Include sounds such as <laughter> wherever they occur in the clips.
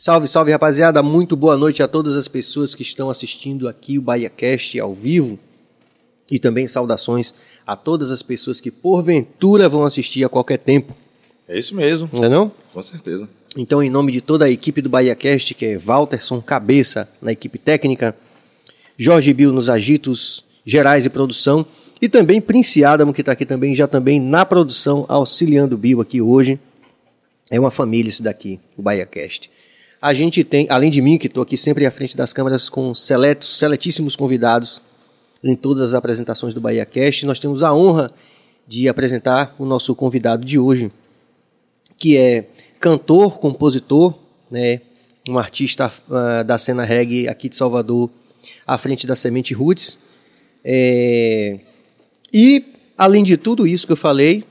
Salve, salve rapaziada, muito boa noite a todas as pessoas que estão assistindo aqui o BahiaCast ao vivo e também saudações a todas as pessoas que porventura vão assistir a qualquer tempo. É isso mesmo. Não é não? Com certeza. Então, em nome de toda a equipe do BahiaCast, que é Walterson Cabeça na equipe técnica, Jorge Bill nos agitos gerais e produção e também Prince Adamo, que está aqui também, já também na produção, auxiliando o Bill aqui hoje. É uma família isso daqui, o BahiaCast. A gente tem, além de mim, que estou aqui sempre à frente das câmeras com seletos, seletíssimos convidados em todas as apresentações do Bahia Cast, nós temos a honra de apresentar o nosso convidado de hoje, que é cantor, compositor, né, um artista uh, da cena reggae aqui de Salvador, à frente da Semente Roots. É... E, além de tudo isso que eu falei,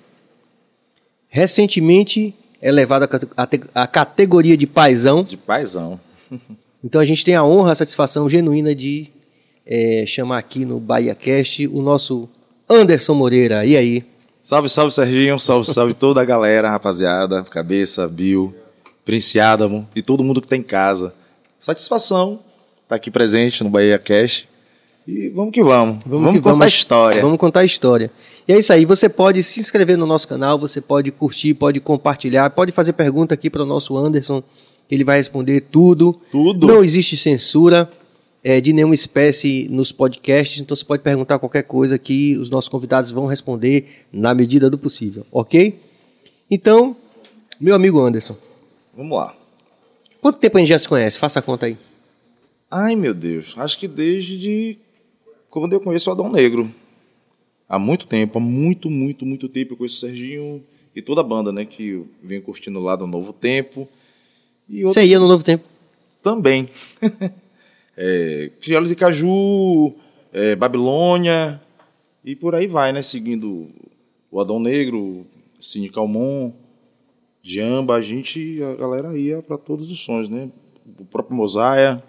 recentemente é levado à categoria de paisão. De paisão. <laughs> então a gente tem a honra, a satisfação genuína de é, chamar aqui no Bahia Cast o nosso Anderson Moreira. E aí? Salve, salve, Serginho. Salve, salve toda a galera, rapaziada. Cabeça, Bill, Prince Adamo e todo mundo que tá em casa. Satisfação estar tá aqui presente no Bahia Cast. E vamos que vamos. Vamos, vamos que contar vamos, a história. Vamos contar a história. E é isso aí. Você pode se inscrever no nosso canal, você pode curtir, pode compartilhar, pode fazer pergunta aqui para o nosso Anderson. Ele vai responder tudo. Tudo. Não existe censura é, de nenhuma espécie nos podcasts, então você pode perguntar qualquer coisa que os nossos convidados vão responder na medida do possível, ok? Então, meu amigo Anderson. Vamos lá. Quanto tempo a gente já se conhece? Faça a conta aí. Ai, meu Deus. Acho que desde quando eu conheço o Adão Negro. Há muito tempo, há muito, muito, muito tempo eu conheço o Serginho e toda a banda, né? Que vem curtindo lá do Novo Tempo. E Você ia no Novo Tempo? Também. <laughs> é, Crioulo de Caju, é, Babilônia e por aí vai, né? Seguindo o Adão Negro, Cine Calmon, Jamba, a gente, a galera ia para todos os sons, né? O próprio Mosaia.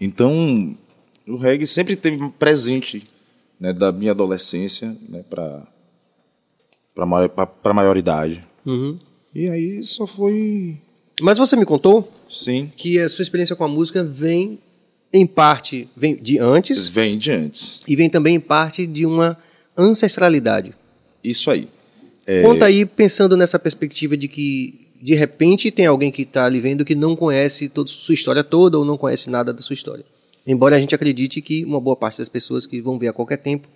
Então, o reggae sempre esteve presente né, da minha adolescência né, para para maioridade. Uhum. E aí só foi. Mas você me contou? Sim. Que a sua experiência com a música vem em parte vem de antes. Vem de antes. E vem também em parte de uma ancestralidade. Isso aí. É... Conta aí pensando nessa perspectiva de que de repente tem alguém que está ali vendo que não conhece toda sua história toda ou não conhece nada da sua história. Embora a gente acredite que uma boa parte das pessoas que vão ver a qualquer tempo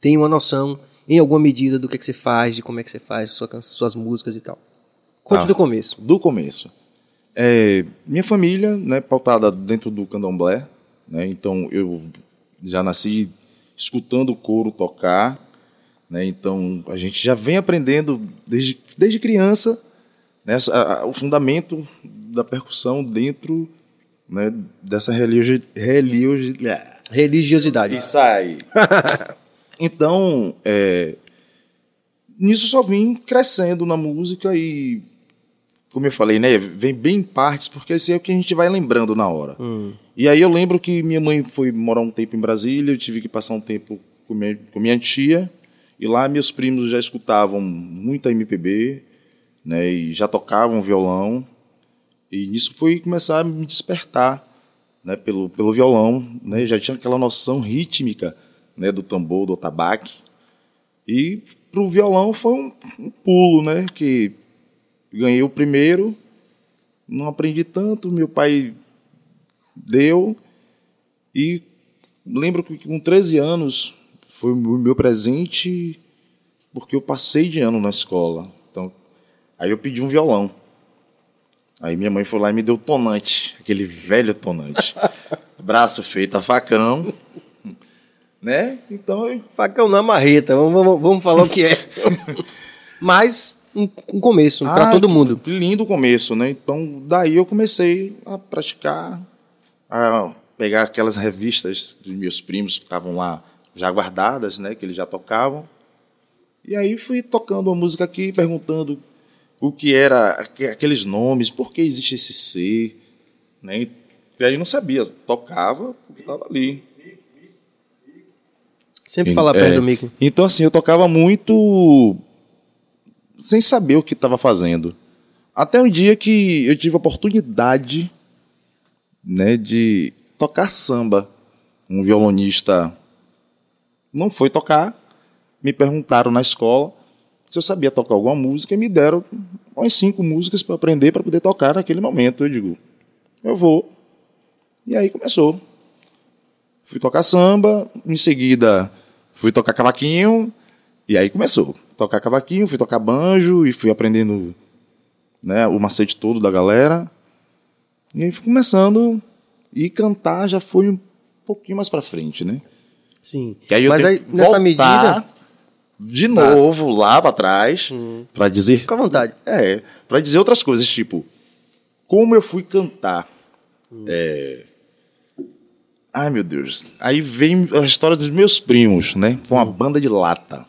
tem uma noção, em alguma medida, do que, é que você faz, de como é que você faz suas, suas músicas e tal. Conte ah, do começo. Do começo. É, minha família, né, pautada dentro do candomblé, né, então eu já nasci escutando o coro tocar, né, então a gente já vem aprendendo desde, desde criança né, a, a, o fundamento da percussão dentro né, dessa religio, religio, religiosidade. Isso aí. <laughs> então, é, nisso só vim crescendo na música e, como eu falei, né, vem bem em partes, porque esse é o que a gente vai lembrando na hora. Hum. E aí eu lembro que minha mãe foi morar um tempo em Brasília, eu tive que passar um tempo com minha, com minha tia, e lá meus primos já escutavam muita MPB, né, e já tocavam violão. E nisso foi começar a me despertar né, pelo, pelo violão. Né, já tinha aquela noção rítmica né, do tambor, do tabaque. E para o violão foi um, um, pulo, né? Que ganhei o primeiro, não aprendi tanto, meu pai deu. E lembro que com 13 anos foi o meu presente porque eu passei de ano na escola. Então, aí eu pedi um violão. Aí minha mãe foi lá e me deu tonante, aquele velho tonante. <laughs> Braço feito a facão. Né? Então. Facão na marreta, vamos, vamos, vamos falar o que é. <laughs> Mas um, um começo ah, para todo mundo. Lindo começo, né? Então, daí eu comecei a praticar, a pegar aquelas revistas dos meus primos que estavam lá já guardadas, né? Que eles já tocavam. E aí fui tocando a música aqui, perguntando o que era aqueles nomes, por que existe esse ser, né? E aí não sabia, tocava porque estava ali. Sempre falar perto é, do micro. Então assim, eu tocava muito sem saber o que estava fazendo. Até um dia que eu tive a oportunidade né, de tocar samba. Um violonista não foi tocar, me perguntaram na escola se eu sabia tocar alguma música e me deram umas cinco músicas para aprender para poder tocar naquele momento. Eu digo, eu vou. E aí começou. Fui tocar samba, em seguida fui tocar cavaquinho, e aí começou. Tocar cavaquinho, fui tocar banjo e fui aprendendo né, o macete todo da galera. E aí fui começando e cantar já foi um pouquinho mais para frente, né? Sim. Que aí Mas aí, que nessa voltar medida. De novo lá para trás para dizer Fica à vontade. é, para dizer outras coisas, tipo, como eu fui cantar. É... Ai, meu Deus. Aí vem a história dos meus primos, né? Com uma banda de lata.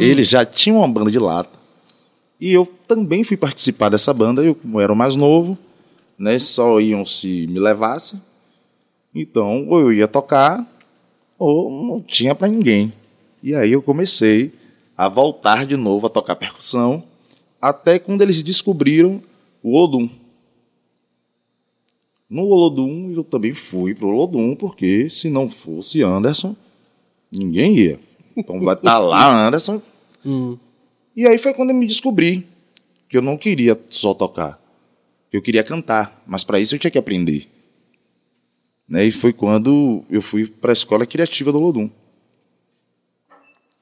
Eles já tinham uma banda de lata. E eu também fui participar dessa banda. Eu, como era o mais novo, né? Só iam se me levasse. Então, ou eu ia tocar, ou não tinha para ninguém. E aí eu comecei a voltar de novo a tocar percussão, até quando eles descobriram o Olodum. No Olodum, eu também fui pro Olodum, porque se não fosse Anderson, ninguém ia. Então vai estar lá Anderson. <laughs> E aí foi quando eu me descobri que eu não queria só tocar, que eu queria cantar, mas para isso eu tinha que aprender. Né? E foi quando eu fui para a escola criativa do Olodum.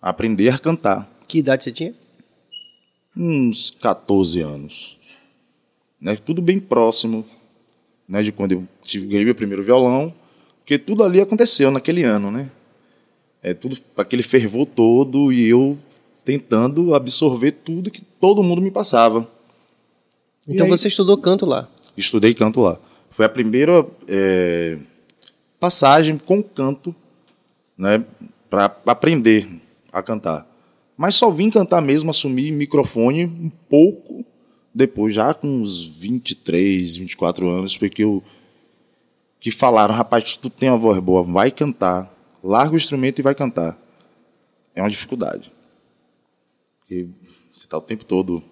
Aprender a cantar Que idade você tinha? uns 14 anos. Né? Tudo bem próximo né? de quando eu tive, ganhei meu primeiro violão, porque tudo ali aconteceu naquele ano, né? É tudo aquele fervor todo e eu tentando absorver tudo que todo mundo me passava. Então aí- você estudou canto lá. Estudei canto lá. Foi a primeira é, passagem com canto, né, para aprender a cantar. Mas só vim cantar mesmo, assumir microfone um pouco depois, já com uns 23, 24 anos, foi que eu que falaram, rapaz, tu tem uma voz boa, vai cantar, larga o instrumento e vai cantar. É uma dificuldade. Porque você está o tempo todo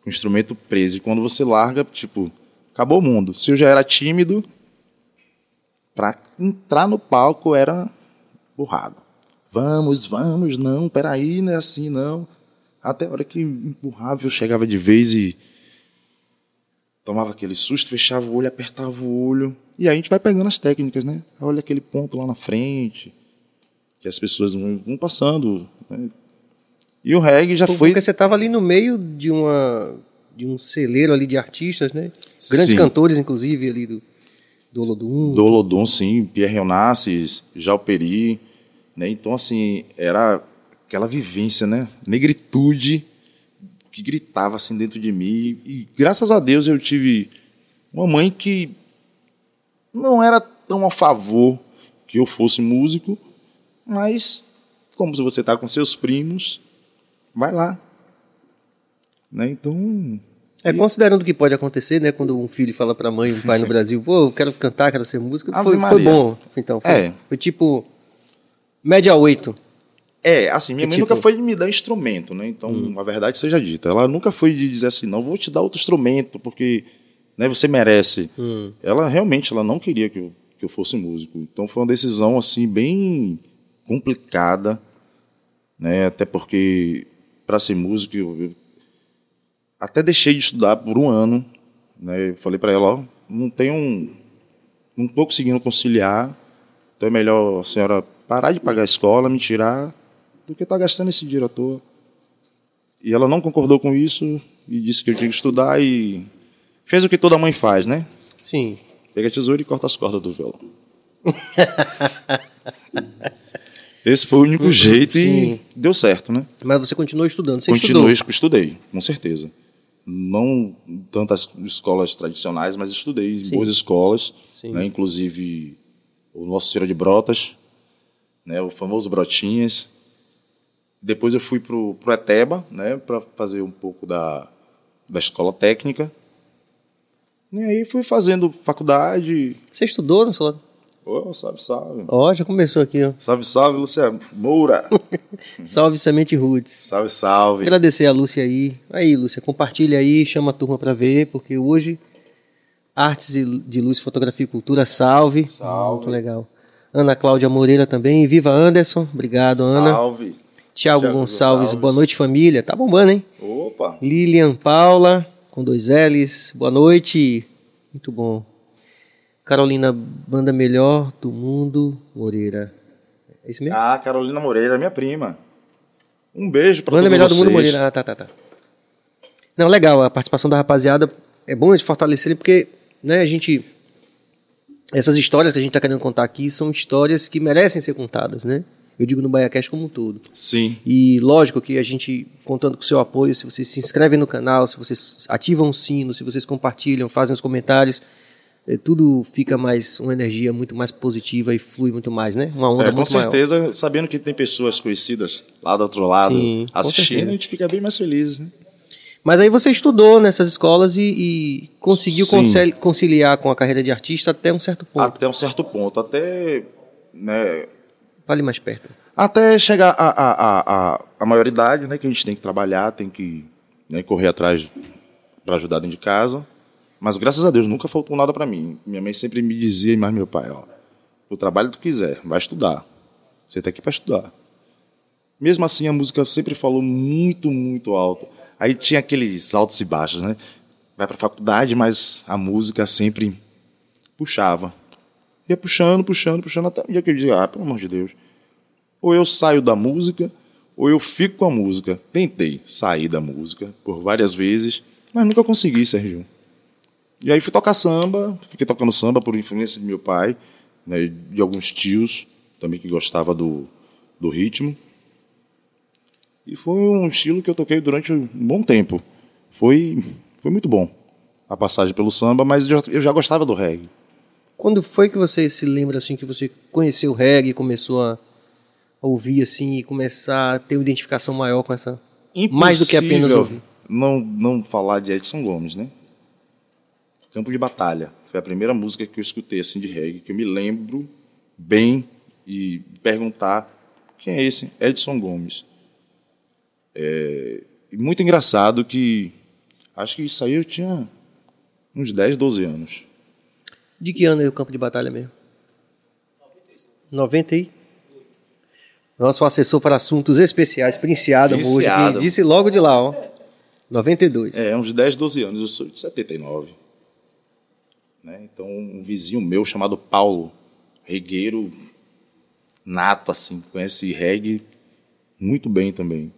com o instrumento preso. E quando você larga, tipo, acabou o mundo. Se eu já era tímido, para entrar no palco era burrado. Vamos, vamos, não, peraí, não é assim, não. Até a hora que empurrava, eu chegava de vez e tomava aquele susto, fechava o olho, apertava o olho. E aí a gente vai pegando as técnicas, né? Olha aquele ponto lá na frente, que as pessoas vão passando. né? E o reggae já foi Porque você estava ali no meio de uma de um celeiro ali de artistas, né? Grandes Sim. cantores, inclusive, ali do, do Olodum. do Olodum, sim, Pierre Onassis, Jalperi, né? Então, assim, era aquela vivência, né? Negritude que gritava assim dentro de mim. E graças a Deus eu tive uma mãe que não era tão a favor que eu fosse músico, mas como se você está com seus primos, vai lá. Né? Então, É, considerando o que pode acontecer, né? Quando um filho fala pra mãe, um pai no <laughs> Brasil, pô, eu quero cantar, quero ser músico, Ave foi, foi bom. Então, foi, É. foi tipo média 8. É, assim, minha Que mãe tipo? nunca foi de me dar instrumento, né? Então, a verdade seja dita. Ela nunca foi de dizer assim, não, vou te dar outro instrumento, porque né, você merece. Ela realmente ela não queria que eu, que eu fosse músico. Então foi uma decisão, assim, bem complicada, né? Até porque, para ser músico, eu, eu até deixei de estudar por um ano, né? Eu falei para ela, ó, não tenho um, não estou conseguindo conciliar, então é melhor a senhora parar de pagar a escola, me tirar, do que estar gastando esse dinheiro à toa. E ela não concordou com isso e disse que eu tinha que estudar e fez o que toda mãe faz, né? Sim. Pega a tesoura e corta as cordas do violão. <laughs> Esse foi o único jeito e deu certo, né? Mas você continuou estudando. Você Continuei, estudou. estudei, com certeza. Não tantas escolas tradicionais, mas estudei em Sim. boas escolas, Sim. né? inclusive o Nosso Senhor de Brotas, né? o famoso Brotinhas. Depois eu fui para o Eteba, né? para fazer um pouco da, da escola técnica. E aí fui fazendo faculdade. Você estudou no celular? Oh, salve, salve. Ó, já começou aqui, ó. Salve, salve, Luciano Moura. <laughs> Salve Semente Roots. salve, salve. Agradecer a Lúcia aí. Aí, Lúcia, compartilha aí, chama a turma pra ver, porque hoje Artes de Luz, Fotografia e Cultura, salve. Salve. Muito legal. Ana Cláudia Moreira também. Viva Anderson. Obrigado, Ana. Salve. Tiago Gonçalves, Gonçalves. boa noite, família. Tá bombando, hein? Opa. Lilian Paula, com dois L's. Boa noite. Muito bom. Carolina, banda melhor do mundo, Moreira. É isso mesmo? Ah, Carolina Moreira, minha prima. Um beijo pra banda melhor do vocês. mundo, Moreira. Ah, tá, tá, tá. Não, legal, a participação da rapaziada é bom eles fortalecerem, porque né, a gente. Essas histórias que a gente tá querendo contar aqui são histórias que merecem ser contadas, né? Eu digo no BaiaCast como um todo. Sim. E lógico que a gente, contando com o seu apoio, se vocês se inscrevem no canal, se vocês ativam o sino, se vocês compartilham, fazem os comentários, eh, tudo fica mais, uma energia muito mais positiva e flui muito mais, né? Uma onda É, com muito maior. certeza, sabendo que tem pessoas conhecidas lá do outro lado Sim, assistindo, a gente fica bem mais feliz, né? Mas aí você estudou nessas escolas e, e conseguiu Sim. concil- conciliar com a carreira de artista até um certo ponto. Até um certo ponto. Até, né, Fale mais perto. até chegar à a, a, a, a maioridade, né? Que a gente tem que trabalhar, tem que né, correr atrás para ajudar dentro de casa. Mas graças a Deus nunca faltou nada para mim. Minha mãe sempre me dizia, e mais meu pai, ó, o trabalho que tu quiser, vai estudar. Você tá aqui para estudar. Mesmo assim, a música sempre falou muito, muito alto. Aí tinha aqueles altos e baixos, né? Vai pra faculdade, mas a música sempre puxava. Ia puxando, puxando, puxando, até o dia que eu dizia, ah, pelo amor de Deus. Ou eu saio da música, ou eu fico com a música. Tentei sair da música por várias vezes, mas nunca consegui, Sérgio. E aí fui tocar samba, fiquei tocando samba por influência de meu pai, né, de alguns tios também que gostava do, do ritmo. E foi um estilo que eu toquei durante um bom tempo. Foi, foi muito bom a passagem pelo samba, mas eu já, eu já gostava do reggae. Quando foi que você se lembra assim que você conheceu o reggae e começou a ouvir assim e começar a ter uma identificação maior com essa mais do que apenas Impossível ouvir? Não, não falar de Edson Gomes, né? Campo de Batalha. Foi a primeira música que eu escutei assim de reggae, que eu me lembro bem e perguntar quem é esse? Edson Gomes. É, muito engraçado que acho que isso aí eu tinha uns 10, 12 anos. De que ano é o campo de batalha mesmo? 90 e Nosso assessor para assuntos especiais, Prince hoje, Adam. disse logo de lá, ó. 92. É, uns 10, 12 anos. Eu sou de 79. Né? Então, um vizinho meu chamado Paulo, regueiro nato, assim, conhece reggae muito bem também.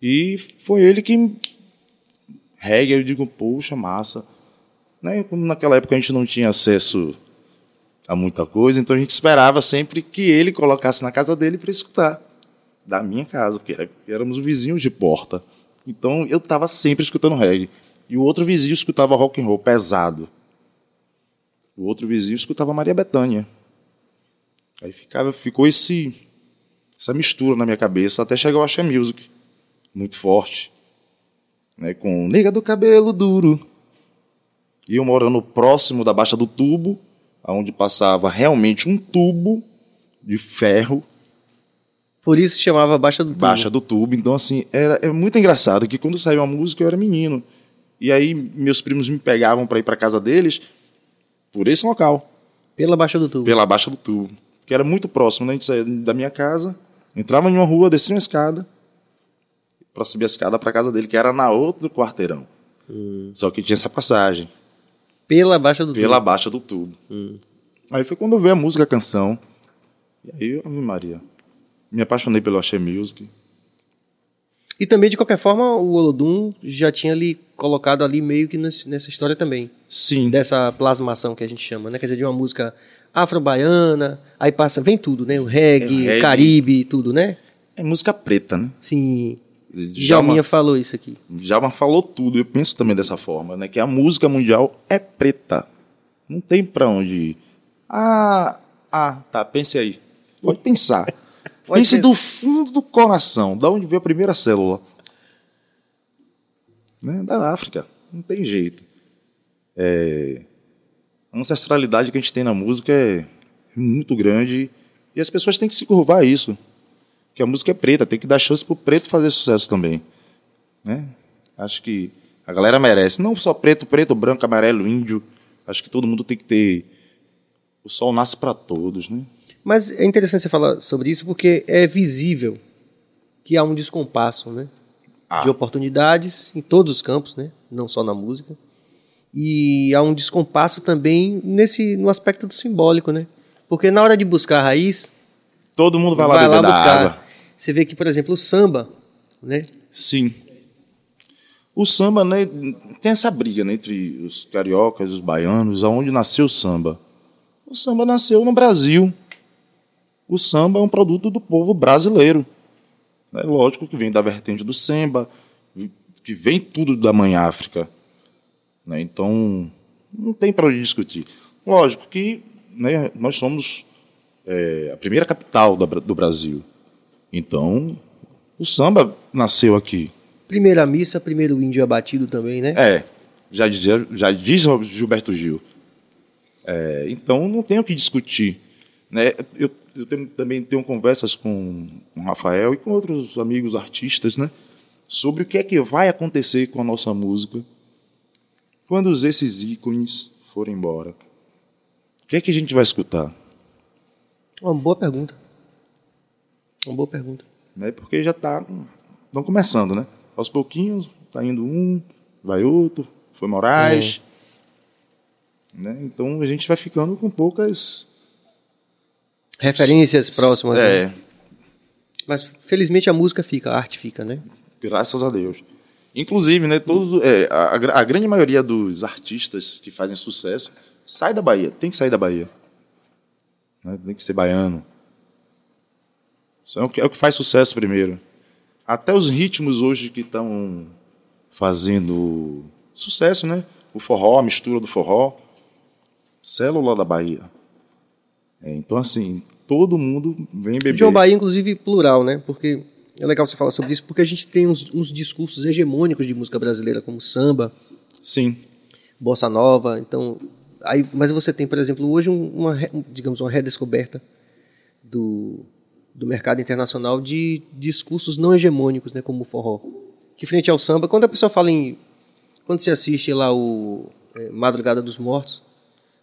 E foi ele que. Reggae, eu digo, poxa, massa. Né? Como naquela época a gente não tinha acesso a muita coisa, então a gente esperava sempre que ele colocasse na casa dele para escutar. Da minha casa, porque era- éramos vizinhos de porta. Então eu estava sempre escutando reggae. E o outro vizinho escutava rock and roll pesado. O outro vizinho escutava Maria Bethânia. Aí ficava, ficou esse, essa mistura na minha cabeça até chegar o Axé Music, muito forte, né, com Nega do Cabelo Duro. E eu morando próximo da Baixa do Tubo, onde passava realmente um tubo de ferro Por isso chamava Baixa do Tubo. Baixa do Tubo. Então, assim, era, é muito engraçado que quando saiu a música eu era menino. E aí meus primos me pegavam para ir para casa deles por esse local, Pela Baixa do Tubo. pela Baixa do Tubo. Que era muito próximo, né? A gente saía da minha casa, entrava em uma rua, descia uma escada para subir a escada para casa dele, que era na outro quarteirão. Só que tinha essa passagem Pela Baixa do pela Tubo. Baixa do Tubo. Aí foi quando eu vi a música, a canção. E aí, Ave Maria, me apaixonei pelo Axé Music. E também, de qualquer forma, o Olodum já tinha ali colocado ali meio que nessa história também. Sim. Dessa plasmação que a gente chama, né? Quer dizer, de uma música afro-baiana, aí passa, vem tudo, né? O reggae, É, reggae. Caribe, tudo, né? É música preta, né? Sim. Djalma, Djalminha falou isso aqui. Djalma falou tudo. Eu penso também dessa forma, né? Que a música mundial é preta. Não tem pra onde ir. Ah, ah, tá. Pense aí. Pode pensar. <laughs> Pode pense pensar. do fundo do coração. Da onde veio a primeira célula? Né? Da África. Não tem jeito. É... A ancestralidade que a gente tem na música é muito grande e as pessoas têm que se curvar a isso. Que a música é preta, tem que dar chance pro preto fazer sucesso também né? Acho que A galera merece. Não só preto, preto, branco, amarelo, índio. Acho que todo mundo tem que ter. O sol nasce para todos, né? Mas é interessante você falar sobre isso porque é visível que há um descompasso, né? Ah. De oportunidades em todos os campos, né? Não só na música. E há um descompasso também nesse no aspecto do simbólico, né? Porque na hora de buscar a raiz, Todo mundo vai lá beber da água. Você vê que, por exemplo, o samba, né? Sim. O samba, né, tem essa briga né, entre os cariocas os baianos, aonde nasceu o samba. O samba nasceu no Brasil. O samba é um produto do povo brasileiro. É lógico que vem da vertente do samba, que vem tudo da mãe África. Né? Então, não tem para onde discutir. Lógico que né, nós somos é, a primeira capital do Brasil. Então, o samba nasceu aqui. Primeira missa, primeiro índio abatido também, né? É, já, dizia, já diz Gilberto Gil. É, então não tem o que discutir. Né? Eu, eu tenho- também tenho conversas com o Rafael e com outros amigos artistas né? sobre o que é que vai acontecer com a nossa música quando esses ícones forem embora. O que é que a gente vai escutar? Uma boa pergunta. Uma boa pergunta. Né? Porque já está. Estão começando, né? Aos pouquinhos, está indo um, vai outro, foi Moraes. Né? Então a gente vai ficando com poucas. Referências próximas. É, né? Mas felizmente a música fica, a arte fica, né? graças a Deus. Inclusive, né, todos, é, a, a- a grande maioria dos artistas que fazem sucesso sai da Bahia, tem que sair da Bahia. Né? Tem que ser baiano. Isso é o, que, é o que faz sucesso primeiro. Até os ritmos hoje que estão fazendo sucesso, né? O forró, a mistura do forró, célula da Bahia. É, então, assim, todo mundo vem beber. John Bahia, inclusive, plural, né? Porque é legal você falar sobre isso, porque a gente tem uns, uns discursos hegemônicos de música brasileira, como samba, Sim, bossa nova. Então, aí, mas você tem, por exemplo, hoje um- uma, digamos, uma redescoberta do, do mercado internacional de discursos não hegemônicos, né? Como o forró. Que frente ao samba, quando a pessoa fala em. Quando você assiste lá o é, Madrugada dos Mortos,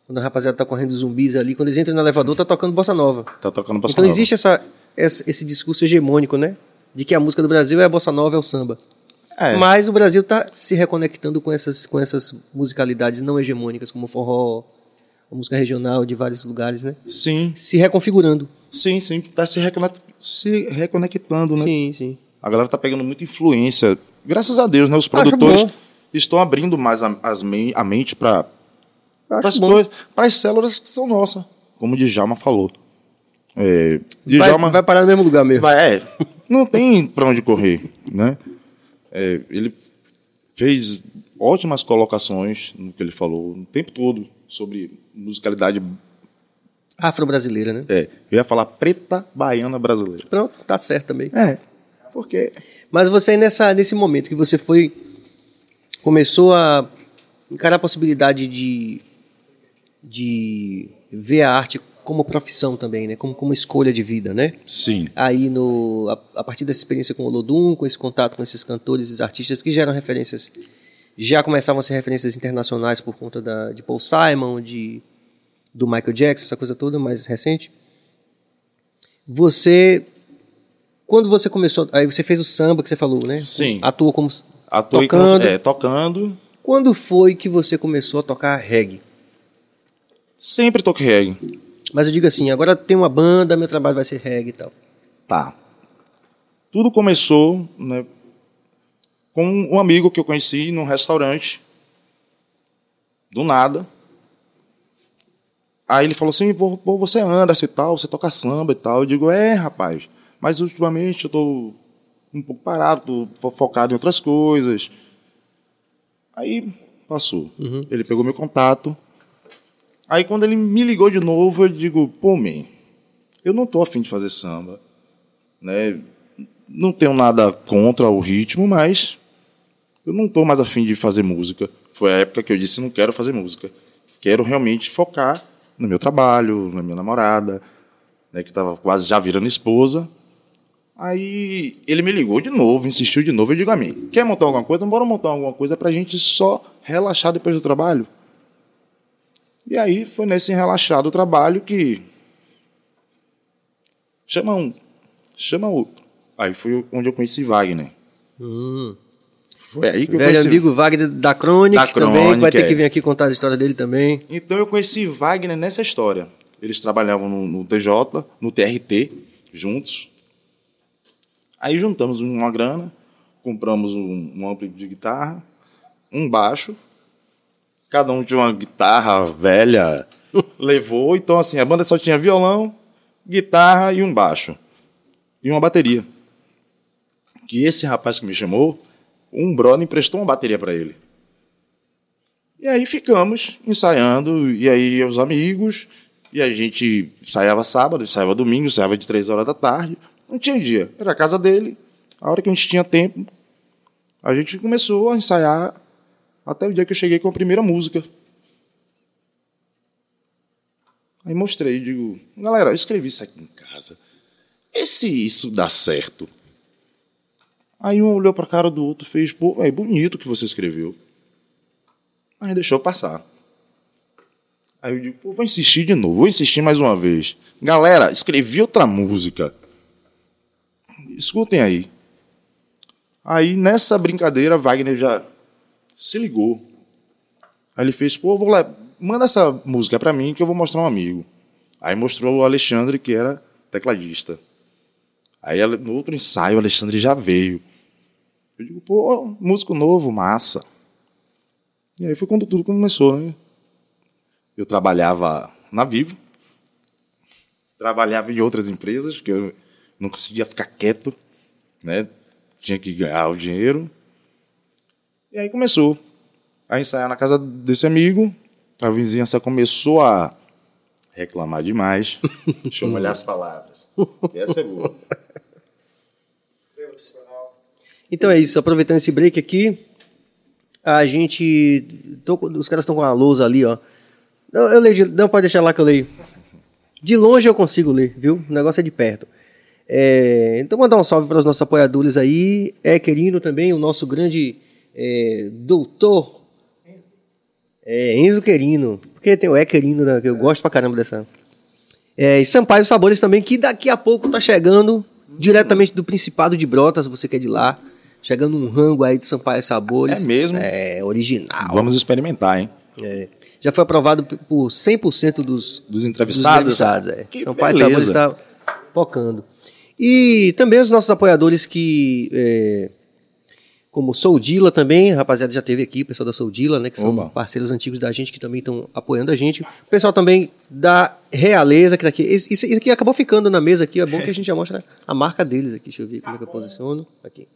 quando a rapaziada tá correndo zumbis ali, quando eles entram no elevador, tá tocando bossa nova. tá tocando bossa Então nova. existe essa, essa- esse discurso hegemônico, né? De que a música do Brasil é a bossa nova, é o samba. É. Mas o Brasil está se reconectando com essas, com essas musicalidades não hegemônicas, como o forró, a música regional de vários lugares, né? Sim, Se reconfigurando. Sim, sim. Tá se, reconect- se reconectando, né? Sim, sim. A galera tá pegando muita influência. Graças a Deus, né? Os Acho produtores estão abrindo mais a, as men- a mente para as coisas, para as células que são nossas, como o Djalma falou. É, Vai, Djalma vai parar no mesmo lugar mesmo. vai- é, não tem para onde correr, né? É, ele fez ótimas colocações no que ele falou o tempo todo sobre musicalidade. Afro-brasileira, né? É, eu ia falar preta baiana brasileira. Pronto, tá certo também. É, porque Mas você, nessa, nesse momento que você foi. começou a encarar a possibilidade de. de ver a arte como profissão também, né? Como, como escolha de vida, né? sim, Aí, no, a, a partir dessa experiência com o Olodum, com esse contato com esses cantores e artistas que geram referências. Já começavam a ser referências internacionais por conta da, de Paul Simon, de, do Michael Jackson, essa coisa toda mais recente. Você. Quando você começou. Aí você fez o samba que você falou, né? Sim. Atuou como. atuei Tocando. é, tocando. Quando foi que você começou a tocar reggae? Sempre toquei reggae. Mas eu digo assim, agora tem uma banda, meu trabalho vai ser reggae e tal. Tá. Tudo começou né, com um amigo que eu conheci num restaurante. Do nada. Aí ele falou assim: pô, você anda e tal, você toca samba e tal. Eu digo: é, rapaz, mas ultimamente eu tô um pouco parado, tô fo- focado em outras coisas. Aí passou. Ele pegou meu contato. Aí quando ele me ligou de novo, eu digo: pô, man, eu não tô afim de fazer samba né? Não tenho nada contra o ritmo, mas eu não estou mais afim de fazer música. Foi a época que eu disse não quero fazer música. Quero realmente focar no meu trabalho, na minha namorada, né, que estava quase já virando esposa. Aí ele me ligou de novo, insistiu de novo. Eu digo a mim: quer montar alguma coisa? Bora montar alguma coisa pra gente só relaxar depois do trabalho. E aí foi nesse relaxar do trabalho que. Chama um, chama outro. Aí foi onde eu conheci Wagner. Hum. Foi aí que eu Velho conheci. amigo Wagner da Crônica, Da também, que vai Crônica, ter é. que vir aqui contar a história dele também. Então eu conheci Wagner nessa história. Eles trabalhavam no, no TJ, no TRT, juntos. Aí juntamos uma grana, compramos um, um ampli de guitarra, um baixo. Cada um tinha uma guitarra velha, <laughs> levou. Então, assim, a banda só tinha violão, guitarra e um baixo. E uma bateria. Que esse rapaz que me chamou, um brother emprestou uma bateria para ele. E aí ficamos ensaiando, e aí os amigos, e a gente ensaiava sábado, ensaiava domingo, ensaiava de três horas da tarde. Não tinha dia, era a casa dele. A hora que a gente tinha tempo, a gente começou a ensaiar até o dia que eu cheguei com a primeira música. Aí mostrei, digo, galera, eu escrevi isso aqui em casa. E se isso dá certo? Aí um olhou pra cara do outro fez, pô, é bonito o que você escreveu. Mas deixou passar. Aí eu digo, pô, vou insistir de novo, vou insistir mais uma vez. Galera, escrevi outra música. Escutem aí. Aí nessa brincadeira, Wagner já se ligou. Aí ele fez, pô, vou lá, manda essa música pra mim que eu vou mostrar um amigo. Aí mostrou o Alexandre, que era tecladista. Aí no outro ensaio, o Alexandre já veio. Eu digo, pô, músico novo, massa. E aí foi quando tudo começou, né? Eu trabalhava na Vivo, trabalhava em outras empresas, que eu não conseguia ficar quieto, né? Tinha que ganhar o dinheiro. E aí começou a ensaiar na casa desse amigo. A vizinhança começou a reclamar demais. <laughs> Deixa eu molhar as palavras. Essa é boa. Então é isso, aproveitando esse break aqui, a gente. tô os caras estão com a lousa ali, ó. Não, eu leio de- não, pode deixar lá que eu leio. De longe eu consigo ler, viu? O negócio é de perto. É, então, mandar um salve para os nossos apoiadores aí. É querido também, o nosso grande é, doutor é, Enzo Querino. Porque tem o É Querino, né, que eu gosto pra caramba dessa. É, e Sampaio Sabores também, que daqui a pouco tá chegando diretamente do Principado de Brotas, você que é de lá. Chegando um rango aí de Sampaio Sabores. É mesmo? É, original. Vamos experimentar, hein? É. Já foi aprovado por 100% dos, Dos entrevistados? dos entrevistados, é. Que Sampaio beleza. Sabores está focando. E também os nossos apoiadores que... É, como Soldila também, a rapaziada já teve aqui, o pessoal da Soldila, né, que são Oba. parceiros antigos da gente que também estão apoiando a gente. O pessoal também da Realeza, que tá aqui. Esse- Isso aqui acabou ficando na mesa aqui, é bom que a gente já mostra a marca deles aqui. Deixa eu ver como é que eu posiciono. Aqui.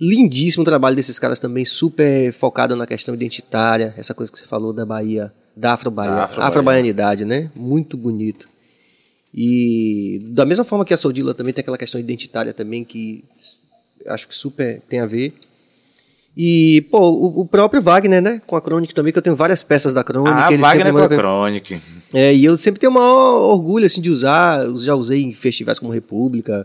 Lindíssimo o trabalho desses caras também, super focado na questão identitária, essa coisa que você falou da Bahia, da Afro-Bahia, Da Afro-Bahia. afro-baianidade, né? Muito bonito. E da mesma forma que a Soldila também tem aquela questão identitária também que acho que super tem a ver. E, pô, o, o próprio Wagner, né? Com a Crônica também, que eu tenho várias peças da Crônica. Ah, ele Wagner com a Crônica. é, e eu sempre tenho o maior orgulho, assim, de usar. Eu já usei em festivais como República,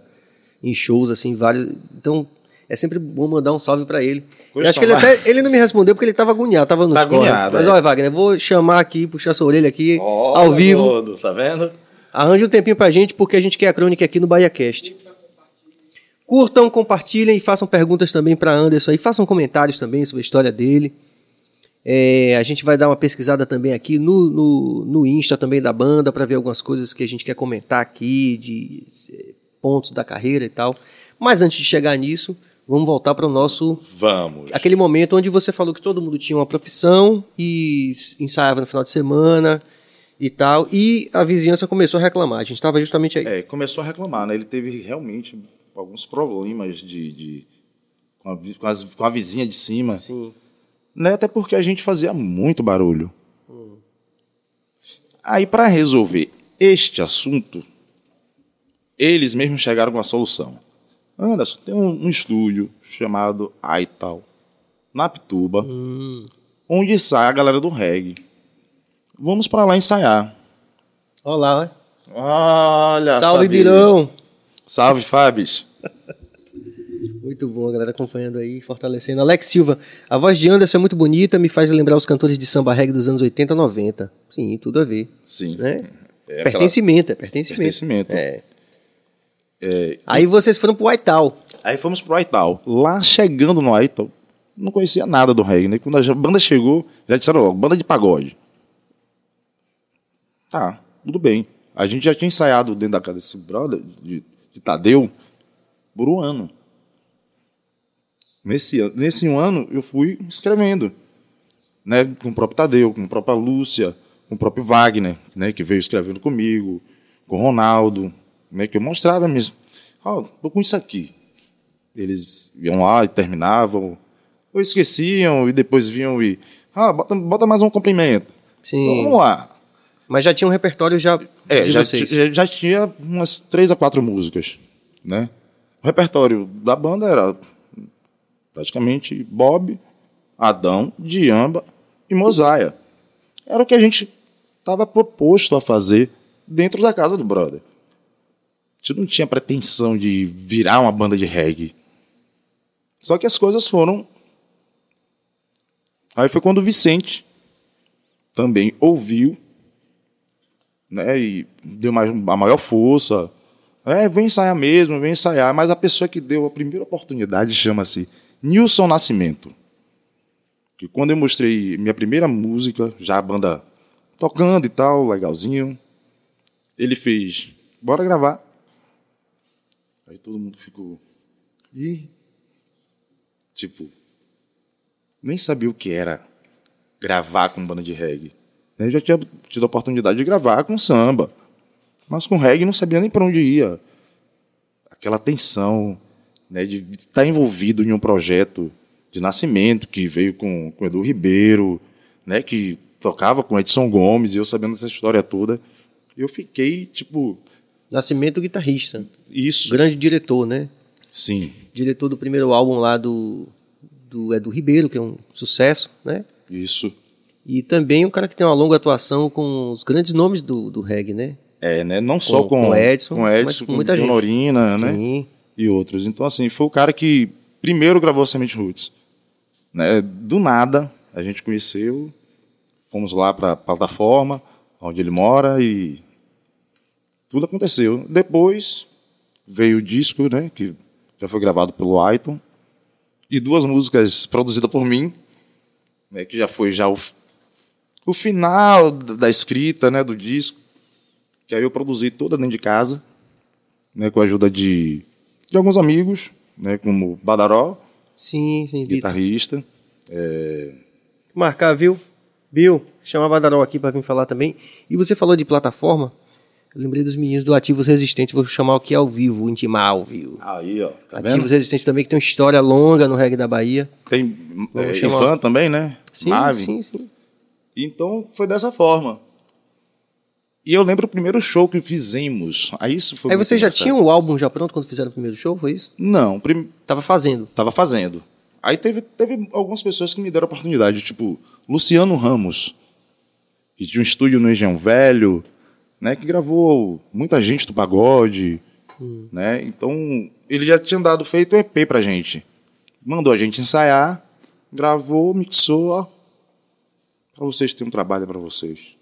em shows, assim, vários. Então, é sempre bom mandar um salve pra ele. Eu acho que ele até ele não me respondeu porque ele tava agoniado, tava nos Tá agoniado, Mas é. olha, Wagner, vou chamar aqui, puxar sua orelha aqui, ao vivo. Todo, tá vendo? Arranje um tempinho pra gente, porque a gente quer a crônica aqui no BahiaCast. Curtam, compartilhem e façam perguntas também para Anderson aí. Façam comentários também sobre a história dele. É, a gente vai dar uma pesquisada também aqui no, no, no Insta também da banda para ver algumas coisas que a gente quer comentar aqui, de eh, pontos da carreira e tal. Mas antes de chegar nisso, vamos voltar para o nosso Vamos. aquele momento onde você falou que todo mundo tinha uma profissão e ensaiava no final de semana e tal, e a vizinhança começou a reclamar. A gente estava justamente aí. É, começou a reclamar, né? Ele teve realmente alguns problemas de, de- com, a, com as- com a vizinha de cima, Sim. né? Até porque a gente fazia muito barulho. Aí, para resolver este assunto, eles mesmos chegaram com a solução. Anderson, tem um, um estúdio chamado Aital, na Pituba, onde sai a galera do reggae. Vamos para lá ensaiar. Olha lá, ó. Olha, Salve, família. Birão! Salve, Fábio. <laughs> Muito bom, a galera acompanhando aí, fortalecendo. Alex Silva, a voz de Anderson é muito bonita, me faz lembrar os cantores de samba reggae dos anos 80 90. Sim, tudo a ver. Sim. Né? É pertencimento, é pertencimento. Pertencimento. É. É, Aí vocês foram pro Whiteout. Aí fomos pro Aital. Lá chegando no Aital, não conhecia nada do reggae, né? Quando a banda chegou, já disseram logo, banda de pagode. Tá, tudo bem. A gente já tinha ensaiado dentro da casa desse brother, de, de Tadeu, por um ano. Nesse, nesse um ano, eu fui escrevendo. Né? Com o próprio Tadeu, com a própria Lúcia, com o próprio Wagner, né? que veio escrevendo comigo, com o Ronaldo, né? que eu mostrava mesmo. Ó, tô com isso aqui. Eles iam lá e terminavam, ou esqueciam e depois vinham e. Ah, bota, bota mais um comprimento. Sim. Então, vamos lá. Mas já tinha um repertório já É, de já, já, já tinha umas três a quatro músicas, né? O repertório da banda era praticamente Bob, Adão, Diamba e Mosaia. Era o que a gente estava proposto a fazer dentro da casa do brother. Gente não tinha pretensão de virar uma banda de reggae. Só que as coisas foram. Aí foi quando o Vicente também ouviu né? E deu mais, a maior força. É, vem ensaiar mesmo, vem ensaiar. Mas a pessoa que deu a primeira oportunidade chama-se Nilson Nascimento. Que quando eu mostrei minha primeira música, já a banda tocando e tal, legalzinho, ele fez, bora gravar. Aí todo mundo ficou, ih, tipo, nem sabia o que era gravar com banda de reggae. Eu já tinha tido a oportunidade de gravar com samba, mas com reggae não sabia nem para onde ia. Aquela tensão né, de estar envolvido em um projeto de nascimento que veio com, com Edu Ribeiro, né, que tocava com Edson Gomes, e eu sabendo essa história toda, eu fiquei tipo, Nascimento guitarrista. isso. Grande diretor, né? Sim, Diretor do primeiro álbum lá do, do Edu Ribeiro, que é um sucesso, né? isso. E também um cara que tem uma longa atuação com os grandes nomes do, do reggae, né? É, né? Não só Com- com, com Edson, com, Edson, com com muita gente. Honorina, né? Sim. e outros. Então, assim, foi o cara que primeiro gravou Semente Roots. Né? Do nada, a gente conheceu, fomos lá para a plataforma, onde ele mora, e tudo aconteceu. Depois veio o disco, né, que já foi gravado pelo Aiton, e duas músicas produzidas por mim, né, que já foi já o, o final da escrita né, do disco, que aí eu produzi toda dentro de casa, né, com a ajuda de, de alguns amigos, né, como Badaró, Sim, sim, guitarrista. Marcar, viu? Bill, chama a Badarol aqui para vir falar também. E você falou de plataforma. Eu lembrei dos meninos do Ativos Resistentes. Vou chamar o que é ao vivo, intimar ao vivo. Aí, ó. Tá Ativos Resistentes também, que tem uma história longa no reggae da Bahia. Tem é, chamar- Ivan também, né? Sim, sim, sim. Então foi dessa forma. E eu lembro o primeiro show que fizemos. Aí isso foi Aí muito você já engraçado. tinha o álbum já pronto quando fizeram o primeiro show, foi isso? Não, prim... Tava fazendo. tava fazendo. Aí teve, teve algumas pessoas que me deram a oportunidade, tipo Luciano Ramos, que tinha um estúdio no Engenhão Velho, né, que gravou muita gente do pagode, né? Então, ele já tinha dado feito um EP pra gente. Mandou a gente ensaiar, gravou, mixou, ó, pra vocês terem um trabalho pra vocês.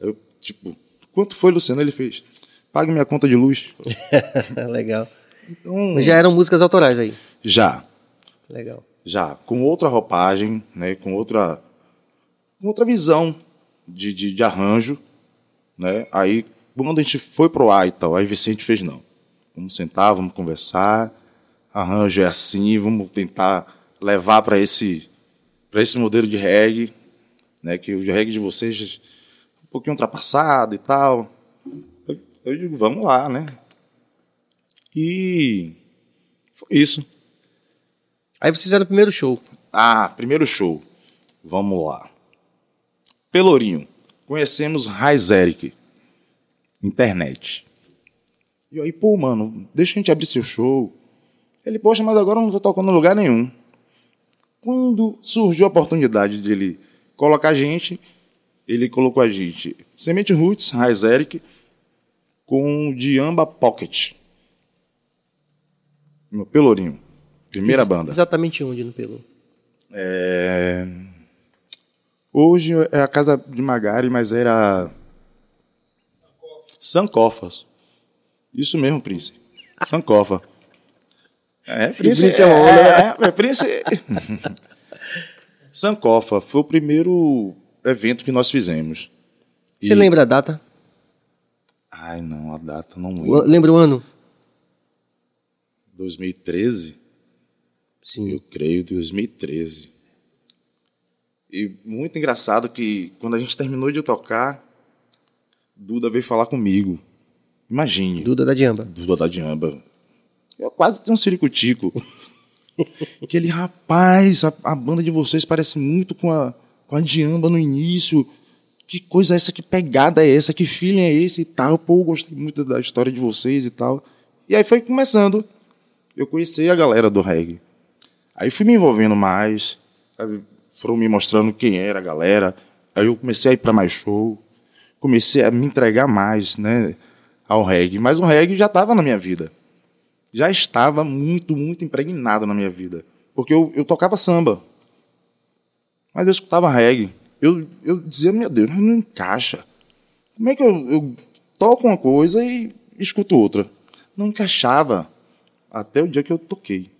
Eu, tipo, quanto foi, Luciano? Ele fez, pague minha conta de luz. <laughs> Legal. Então, já eram músicas autorais aí. já, Legal. já com outra roupagem, né, com outra, com outra visão de, de, de arranjo, né? Aí quando a gente foi pro ar e tal, aí Vicente fez não. Vamos sentar, vamos conversar, arranjo é assim, vamos tentar levar para esse para esse modelo de reggae, né? Que o reggae de vocês é um pouquinho ultrapassado e tal. Eu, eu digo, vamos lá, né? E foi isso. Aí vocês fizeram o primeiro show. Ah, primeiro show. Vamos lá. Pelourinho. Conhecemos Raiz Eric. Internet. E aí, pô, mano, deixa a gente abrir seu show. Ele, poxa, mas agora eu não tô tocando em lugar nenhum. Quando surgiu a oportunidade de ele colocar a gente, ele colocou a gente Semente Roots, Raiz Eric, com Diamba Pocket. No Pelourinho. Primeira Ex- banda. Exatamente onde no Pelu? É... Hoje é a casa de Magari, mas era. Sancofas. Isso mesmo, Prince. Sancofa. É, Prince, Prince é onda, é, é, Prince. <laughs> Sancofa foi o primeiro evento que nós fizemos. Você E- lembra a data? Ai, não, a data não lembro. Lembra o ano? 2013? Sim. Eu creio 2013. E muito engraçado que quando a gente terminou de tocar, Duda veio falar comigo. Imagine, Duda da Diamba. Duda da Diamba. Eu quase tenho um ciricutico. <laughs> Aquele rapaz, a, a banda de vocês parece muito com a, com a Diamba no início. Que coisa é essa? Que pegada é essa? Que feeling é esse e tal? Pô, eu gostei muito da história de vocês e tal. E aí foi começando. Eu conheci a galera do reggae. Aí fui me envolvendo mais, sabe? Foram me mostrando quem era a galera. Aí eu comecei a ir para mais show, comecei a me entregar mais, né, ao reggae. Mas o reggae já estava na minha vida. Já estava muito, muito impregnado na minha vida. Porque eu, eu tocava samba. Mas eu escutava reggae. Eu, eu dizia, meu Deus, não encaixa. Como é que eu, eu toco uma coisa e escuto outra? Não encaixava. Até o dia que eu toquei.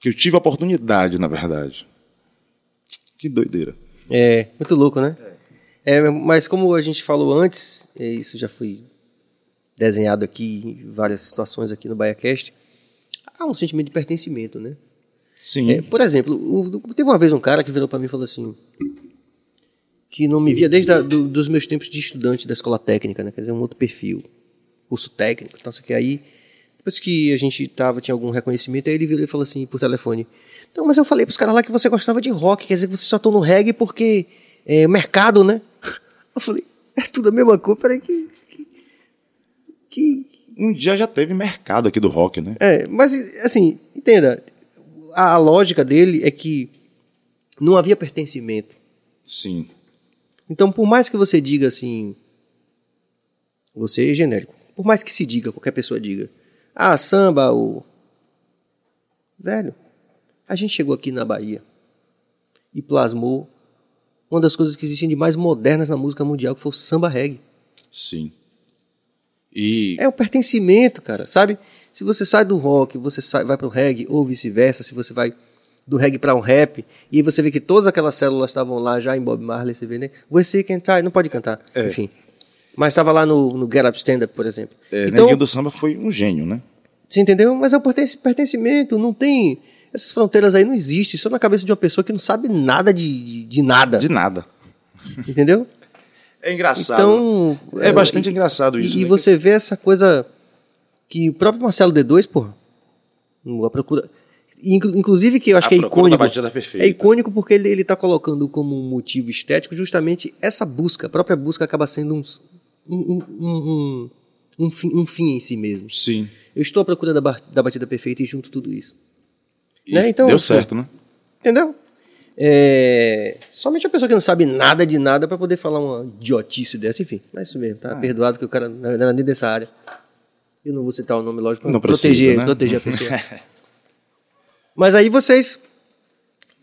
Que eu tive a oportunidade, na verdade. Que doideira. É, muito louco, né? É, mas como a gente falou antes, é, isso já foi desenhado aqui em várias situações aqui no BaiaCast, há um sentimento de pertencimento, né? Sim. É, por exemplo, o- teve uma vez um cara que virou pra mim e falou assim, que não me via desde a, do- dos meus tempos de estudante da escola técnica, né? Quer dizer, um outro perfil, curso técnico, então aqui aí, depois que a gente tava, tinha algum reconhecimento, aí ele virou e falou assim, por telefone, não, mas eu falei pros caras lá que você gostava de rock, quer dizer que você só tô no reggae porque é mercado, né? <laughs> Eu falei, é tudo a mesma coisa, peraí que... que, que Um dia já teve mercado aqui do rock, né? é, mas assim, entenda, a, a lógica dele é que não havia pertencimento. Sim. Então, por mais que você diga assim, você é genérico, por mais que se diga, qualquer pessoa diga, ah, samba, o. Velho, a gente chegou aqui na Bahia e plasmou uma das coisas que existem de mais modernas na música mundial, que foi o samba reggae. Sim. E É o pertencimento, cara, sabe? Se você sai do rock, você sai, vai pro reggae, ou vice-versa, se você vai do reggae para um rap, e você vê que todas aquelas células estavam lá já em Bob Marley, você vê, né? We're sick and tired, não pode cantar, É. enfim. Mas estava lá no, no Get Up Stand Up, por exemplo. é, então, Neguinho do Samba foi um gênio, né? você entendeu? Mas é o pertencimento, não tem... Essas fronteiras aí não existem, só na cabeça de uma pessoa que não sabe nada de, de, de nada, De nada. entendeu? É engraçado. Então... é bastante engraçado E, isso. e né? você vê essa coisa que o próprio Marcelo D2, porra, a procura. inclu- Inclusive que eu acho A que é procura icônico. da batida perfeita. É icônico porque ele, ele tá colocando como um motivo estético justamente essa busca. A própria busca acaba sendo um, um, um, um, um fim, um fim em si mesmo. Sim. Eu estou à procura da, da batida perfeita e junto tudo isso. Né? Então, deu certo, né? Entendeu? É, somente a pessoa que não sabe nada de nada para poder falar uma idiotice dessa, enfim. Mas isso mesmo, Ah. tá perdoado que o cara não era nem dessa área. Eu não vou citar o nome, lógico, para Não precisa, proteger, né? proteger a <laughs> pessoa. Mas aí vocês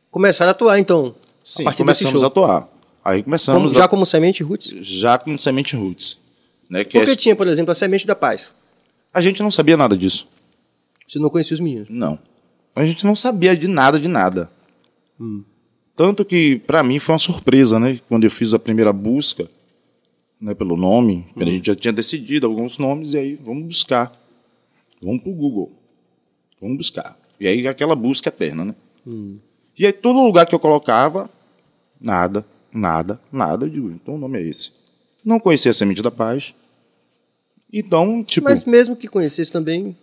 começaram a atuar, então. Sim, a começamos a atuar. Aí começamos Como- já a- como semente roots? já com Semente Roots. Né? Que Porque é- tinha, por exemplo, a semente da paz. A gente não sabia nada disso. Você não conhecia os meninos. Não. A gente não sabia de nada, de nada. Tanto que, pra mim, foi uma surpresa, né? Quando eu fiz a primeira busca, né, pelo nome, que a gente já tinha decidido alguns nomes, e aí vamos buscar. Vamos pro Google. Vamos buscar. E aí aquela busca eterna, né? E aí todo lugar que eu colocava, nada, nada, nada. Eu digo, então o nome é esse. Não conhecia a Semente da Paz. Então, tipo, Mas mesmo que conhecesse também.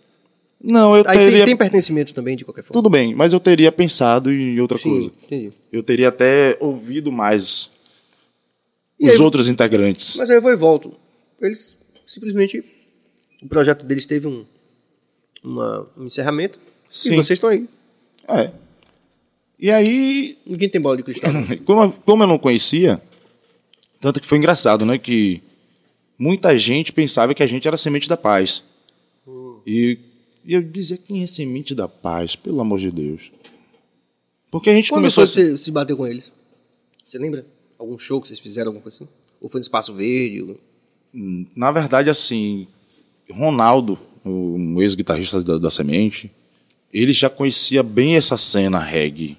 Não, eu Aí teria. tem, tem pertencimento também, de qualquer forma. Tudo bem, mas eu teria pensado em outra Sim, coisa. entendi. Eu teria até ouvido mais E os aí- outros integrantes. Mas aí eu vou e volto. Eles simplesmente. O projeto deles teve um, uma- um encerramento. Sim. E vocês estão aí. É. E aí, Ninguém tem bola de cristal. <laughs> como, eu- como eu não conhecia, tanto que foi engraçado, né? Que muita gente pensava que a gente era semente da paz. E, E eu dizia, quem é semente da paz? Pelo amor de Deus. Porque a gente Quando começou... você se bateu com eles? Você lembra? Algum show que vocês fizeram, alguma coisa assim? Ou foi no Espaço Verde? Na verdade, assim, Ronaldo, o ex-guitarrista da, da Semente, ele já conhecia bem essa cena reggae.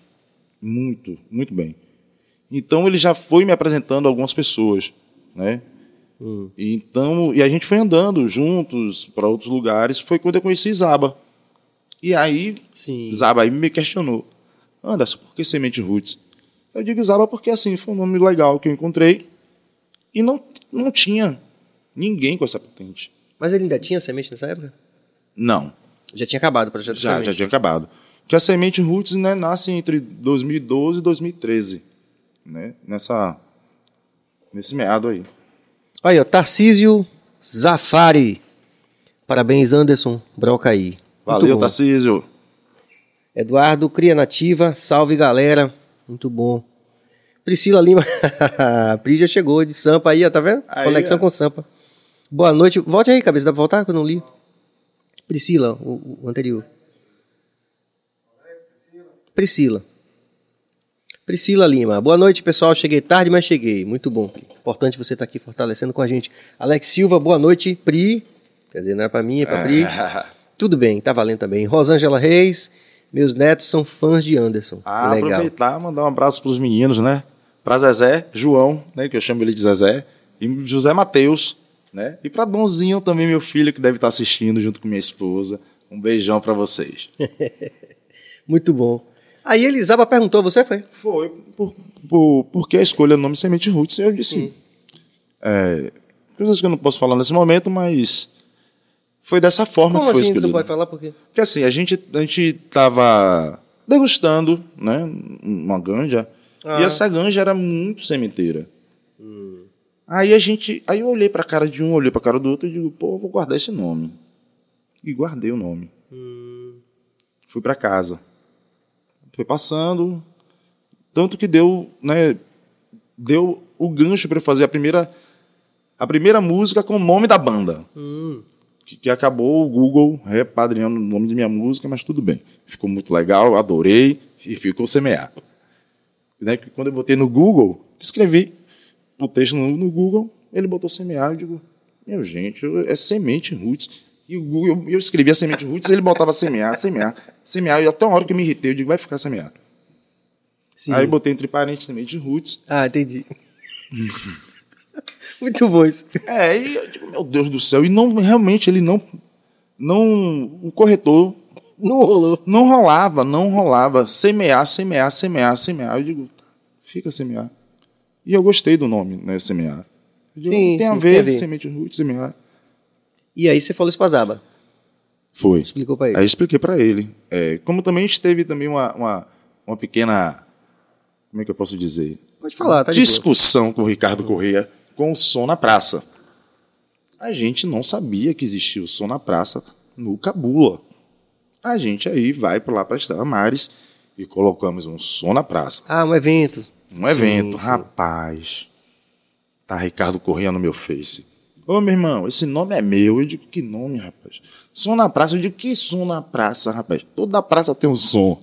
Muito, muito bem. Então ele já foi me apresentando a algumas pessoas, né? Hum. Então, e a gente foi andando juntos para outros lugares. Foi quando eu conheci Zaba. E aí, Sim. Zaba aí me questionou. Anderson, por que Semente Roots? Eu digo Zaba porque assim, foi um nome legal que eu encontrei e não, não tinha ninguém com essa patente. Mas ele ainda tinha semente nessa época? Não, Já tinha acabado o projeto já, Semente. já tinha acabado. Que a Semente Roots né, nasce entre 2012 e 2013. Né? Nessa, nesse meado aí. Olha, ó, Tarcísio Zafari. Parabéns, Anderson Brocaí. Valeu. Tarcísio. Eduardo Cria Nativa, salve galera. Muito bom. Priscila Lima. <laughs> A Pri já chegou de Sampa aí, ó, tá vendo? Aí, Conexão ó. com Sampa. Boa noite. Volte aí, cabeça. Dá pra voltar que eu não li? Priscila, o, o anterior. Priscila. Priscila Lima. Boa noite, pessoal. Cheguei tarde, mas cheguei. Muito bom. Pri. Importante você estar aqui fortalecendo com a gente. Alex Silva, boa noite. Pri. Quer dizer, não é pra mim, é pra Pri. <laughs> Tudo bem, tá valendo também. Rosângela Reis, meus netos são fãs de Anderson. Ah, Legal. aproveitar, mandar um abraço para os meninos, né? Para Zezé, João, né? Que eu chamo ele de Zezé, e José Matheus, né? E para Donzinho também, meu filho, que deve estar assistindo junto com minha esposa. Um beijão para vocês. <laughs> Muito bom. Aí Elisaba perguntou, você foi? Foi por, por, por que a escolha do nome Semente Roots? Eu disse. É, coisas que eu não posso falar nesse momento, mas foi dessa forma Como que foi assim? Você escolhido. não pode falar por quê? Porque assim, a gente, a gente tava degustando, né, uma ganja, Ah. e essa ganja era muito sementeira. Aí a gente, aí eu olhei pra cara de um, olhei pra cara do outro e digo, pô, vou guardar esse nome. E guardei o nome. Fui pra casa. Foi passando, tanto que deu, né, deu o gancho eu fazer a primeira a primeira música com o nome da banda Hum, que, que acabou o Google repadrinhando o nome de minha música, mas tudo bem. Ficou muito legal, adorei e ficou semear. Né, quando eu botei no Google, escrevi o texto no, no Google, ele botou semear, eu digo, meu gente, eu- é semente roots. E o Google, eu, eu escrevia semente roots, ele botava semear, semear, semear, e até uma hora que eu me irritei, eu digo, vai ficar semear. sim. Aí botei entre parênteses semente roots. Ah, entendi. <laughs> Muito bom isso. É, e eu digo, meu Deus do céu, e não, realmente ele não, não, o corretor Não rolou. Não rolava, não rolava. Semear, semear, semear, semear. Eu digo, tá, fica semear. E eu gostei do nome, né, semear. Digo, Sim, tem, a sim, ver, tem a ver. semente root, semear. E aí você falou Zaba. Foi. Explicou pra ele. Aí expliquei pra ele. É, como também a gente teve também uma, uma, uma pequena, como é que eu posso dizer? Pode falar, tá discussão com o Ricardo Correia com o som na praça. A gente não sabia que existia o som na praça no Cabula. A gente aí vai para lá para Estela Mares e colocamos um som na praça. Ah, um evento. Um evento, sim. rapaz. Tá Ricardo Correia no meu face. Ô, meu irmão, esse nome é meu. Eu digo, que nome, rapaz? Som na praça. Eu digo, que som na praça, rapaz? Toda praça tem um som.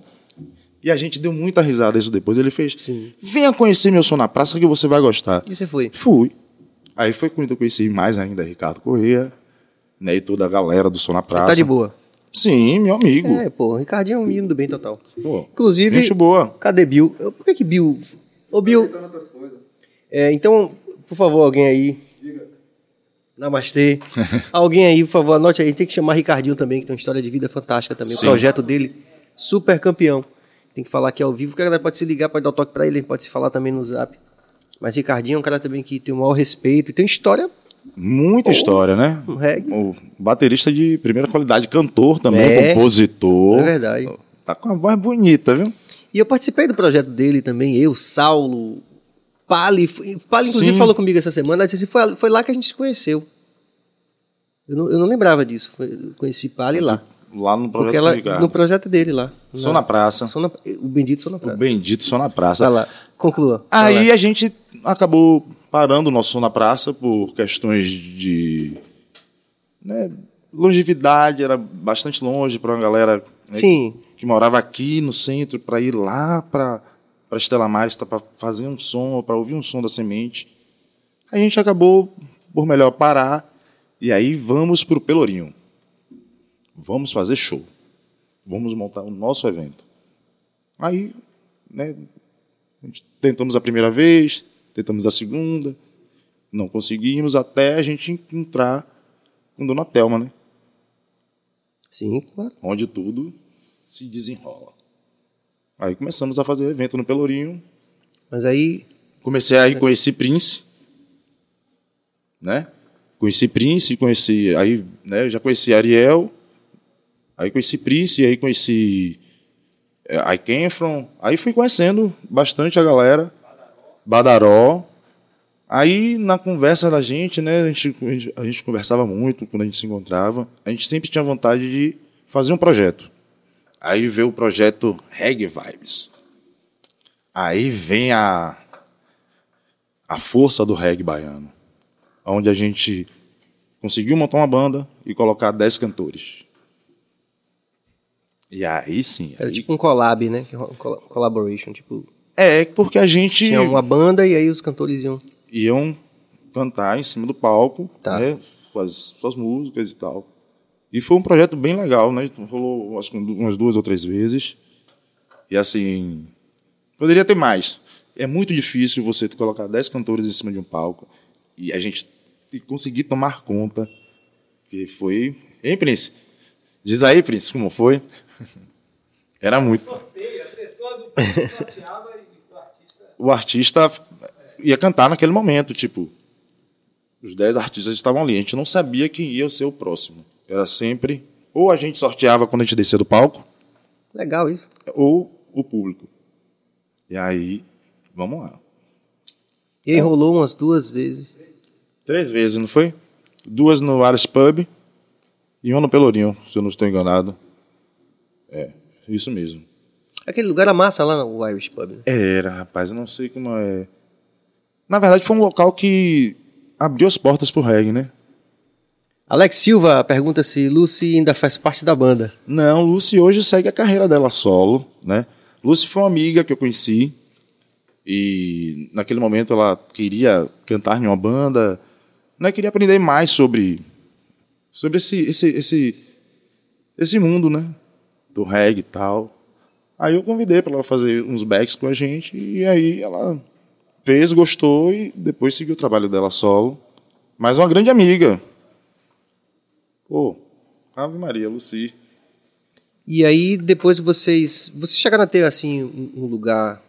E a gente deu muita risada isso depois. Ele fez, Sim. venha conhecer meu som na praça que você vai gostar. E você foi? Fui. Aí foi quando eu conheci mais ainda Ricardo Correia, né, e toda a galera do Som na Praça. Tá de boa. Sim, meu amigo. É, pô, o Ricardinho é um menino do bem total. Pô, Inclusive, gente boa. cadê Bill? Por que que Bill... Ô, Bill... É, então, por favor, alguém aí... Namastê. <laughs> alguém aí, por favor, anote aí. Tem que chamar Ricardinho também, que tem uma história de vida fantástica também. Sim. O projeto dele, super campeão. Tem que falar aqui ao vivo, que a galera pode se ligar, pode dar o toque pra ele, pode se falar também no zap. Mas Ricardinho é um cara também que tem o maior respeito e tem história Muita história, né? um reggae. O baterista de primeira qualidade, cantor também, É. compositor. É verdade. Tá com uma voz bonita, viu? E eu participei do projeto dele também, eu, Saulo, Pali. Pali, inclusive, Sim. falou comigo essa semana, disse assim, foi, foi lá que a gente se conheceu. Eu não, eu não lembrava disso. Foi- conheci Pali lá. Lá no projeto ela, Ricardo. no projeto dele lá. Som na praça. Na- o bendito Som na O Praça. bendito Som na Praça. Vai lá, conclua. Aí lá. a gente acabou parando o nosso som na praça por questões de. Né, longevidade, era bastante longe para uma galera né, Sim. que morava aqui no centro para ir lá para para Estela Maris para fazer um som, para ouvir um som da semente. A gente acabou por melhor parar e aí vamos para o Pelourinho. Vamos fazer show. Vamos montar o nosso evento. Aí, né, tentamos a primeira vez, tentamos a segunda, não conseguimos até a gente encontrar com Dona Telma, né? Sim, claro. Onde tudo se desenrola. Aí começamos a fazer evento no Pelourinho. Mas aí. Comecei a conhecer Prince. Né? Conheci Prince, conheci. Aí, né, já conheci Ariel. Aí conheci Prince, aí conheci. É, I Came From. Aí fui conhecendo bastante a galera. Badaró. Aí, na conversa da gente, né, a gente, a gente conversava muito quando a gente se encontrava. A gente sempre tinha vontade de fazer um projeto. Aí veio o projeto Reggae Vibes. Aí vem a, a força do reggae baiano. Onde a gente conseguiu montar uma banda e colocar 10 cantores. E aí sim. Era aí- tipo um collab, né? Um col- collaboration. Tipo, É, porque a gente tinha uma banda e aí os cantores iam. iam cantar em cima do palco, Tá. né, suas, suas músicas e tal. E foi um projeto bem legal, né? Rolou acho que umas duas ou três vezes. E assim, poderia ter mais. É muito difícil você colocar 10 cantores em cima de um palco e a gente conseguir tomar conta. Que foi. Hein, Prince? Diz aí, Prince, como foi? <laughs> Era muito. sorteio, as pessoas o e artista. o artista ia cantar naquele momento, tipo, os 10 artistas estavam ali, a gente não sabia quem ia ser o próximo. Era sempre ou a gente sorteava quando a gente descia do palco, Legal isso. ou o público. E aí, vamos lá. E aí rolou umas duas vezes. Três vezes, não foi? Duas no Ares Pub e uma no Pelourinho, se eu não estou enganado. É, isso mesmo. Aquele lugar era massa lá no Irish Pub. né? Era, rapaz, eu não sei como é. Na verdade, foi um local que abriu as portas pro reggae, né? Alex Silva pergunta se Lucy ainda faz parte da banda. Não, Lucy hoje segue a carreira dela solo, né? Lucy foi uma amiga que eu conheci e naquele momento ela queria cantar em uma banda, né? Queria aprender mais sobre sobre esse esse esse esse mundo, né? Do reggae e tal. Aí eu convidei para ela fazer uns backs com a gente e aí ela fez, gostou e depois seguiu o trabalho dela solo. Mas uma grande amiga. Pô, Ave Maria, Lucy. E aí depois vocês. Vocês chegaram a ter assim um, lugar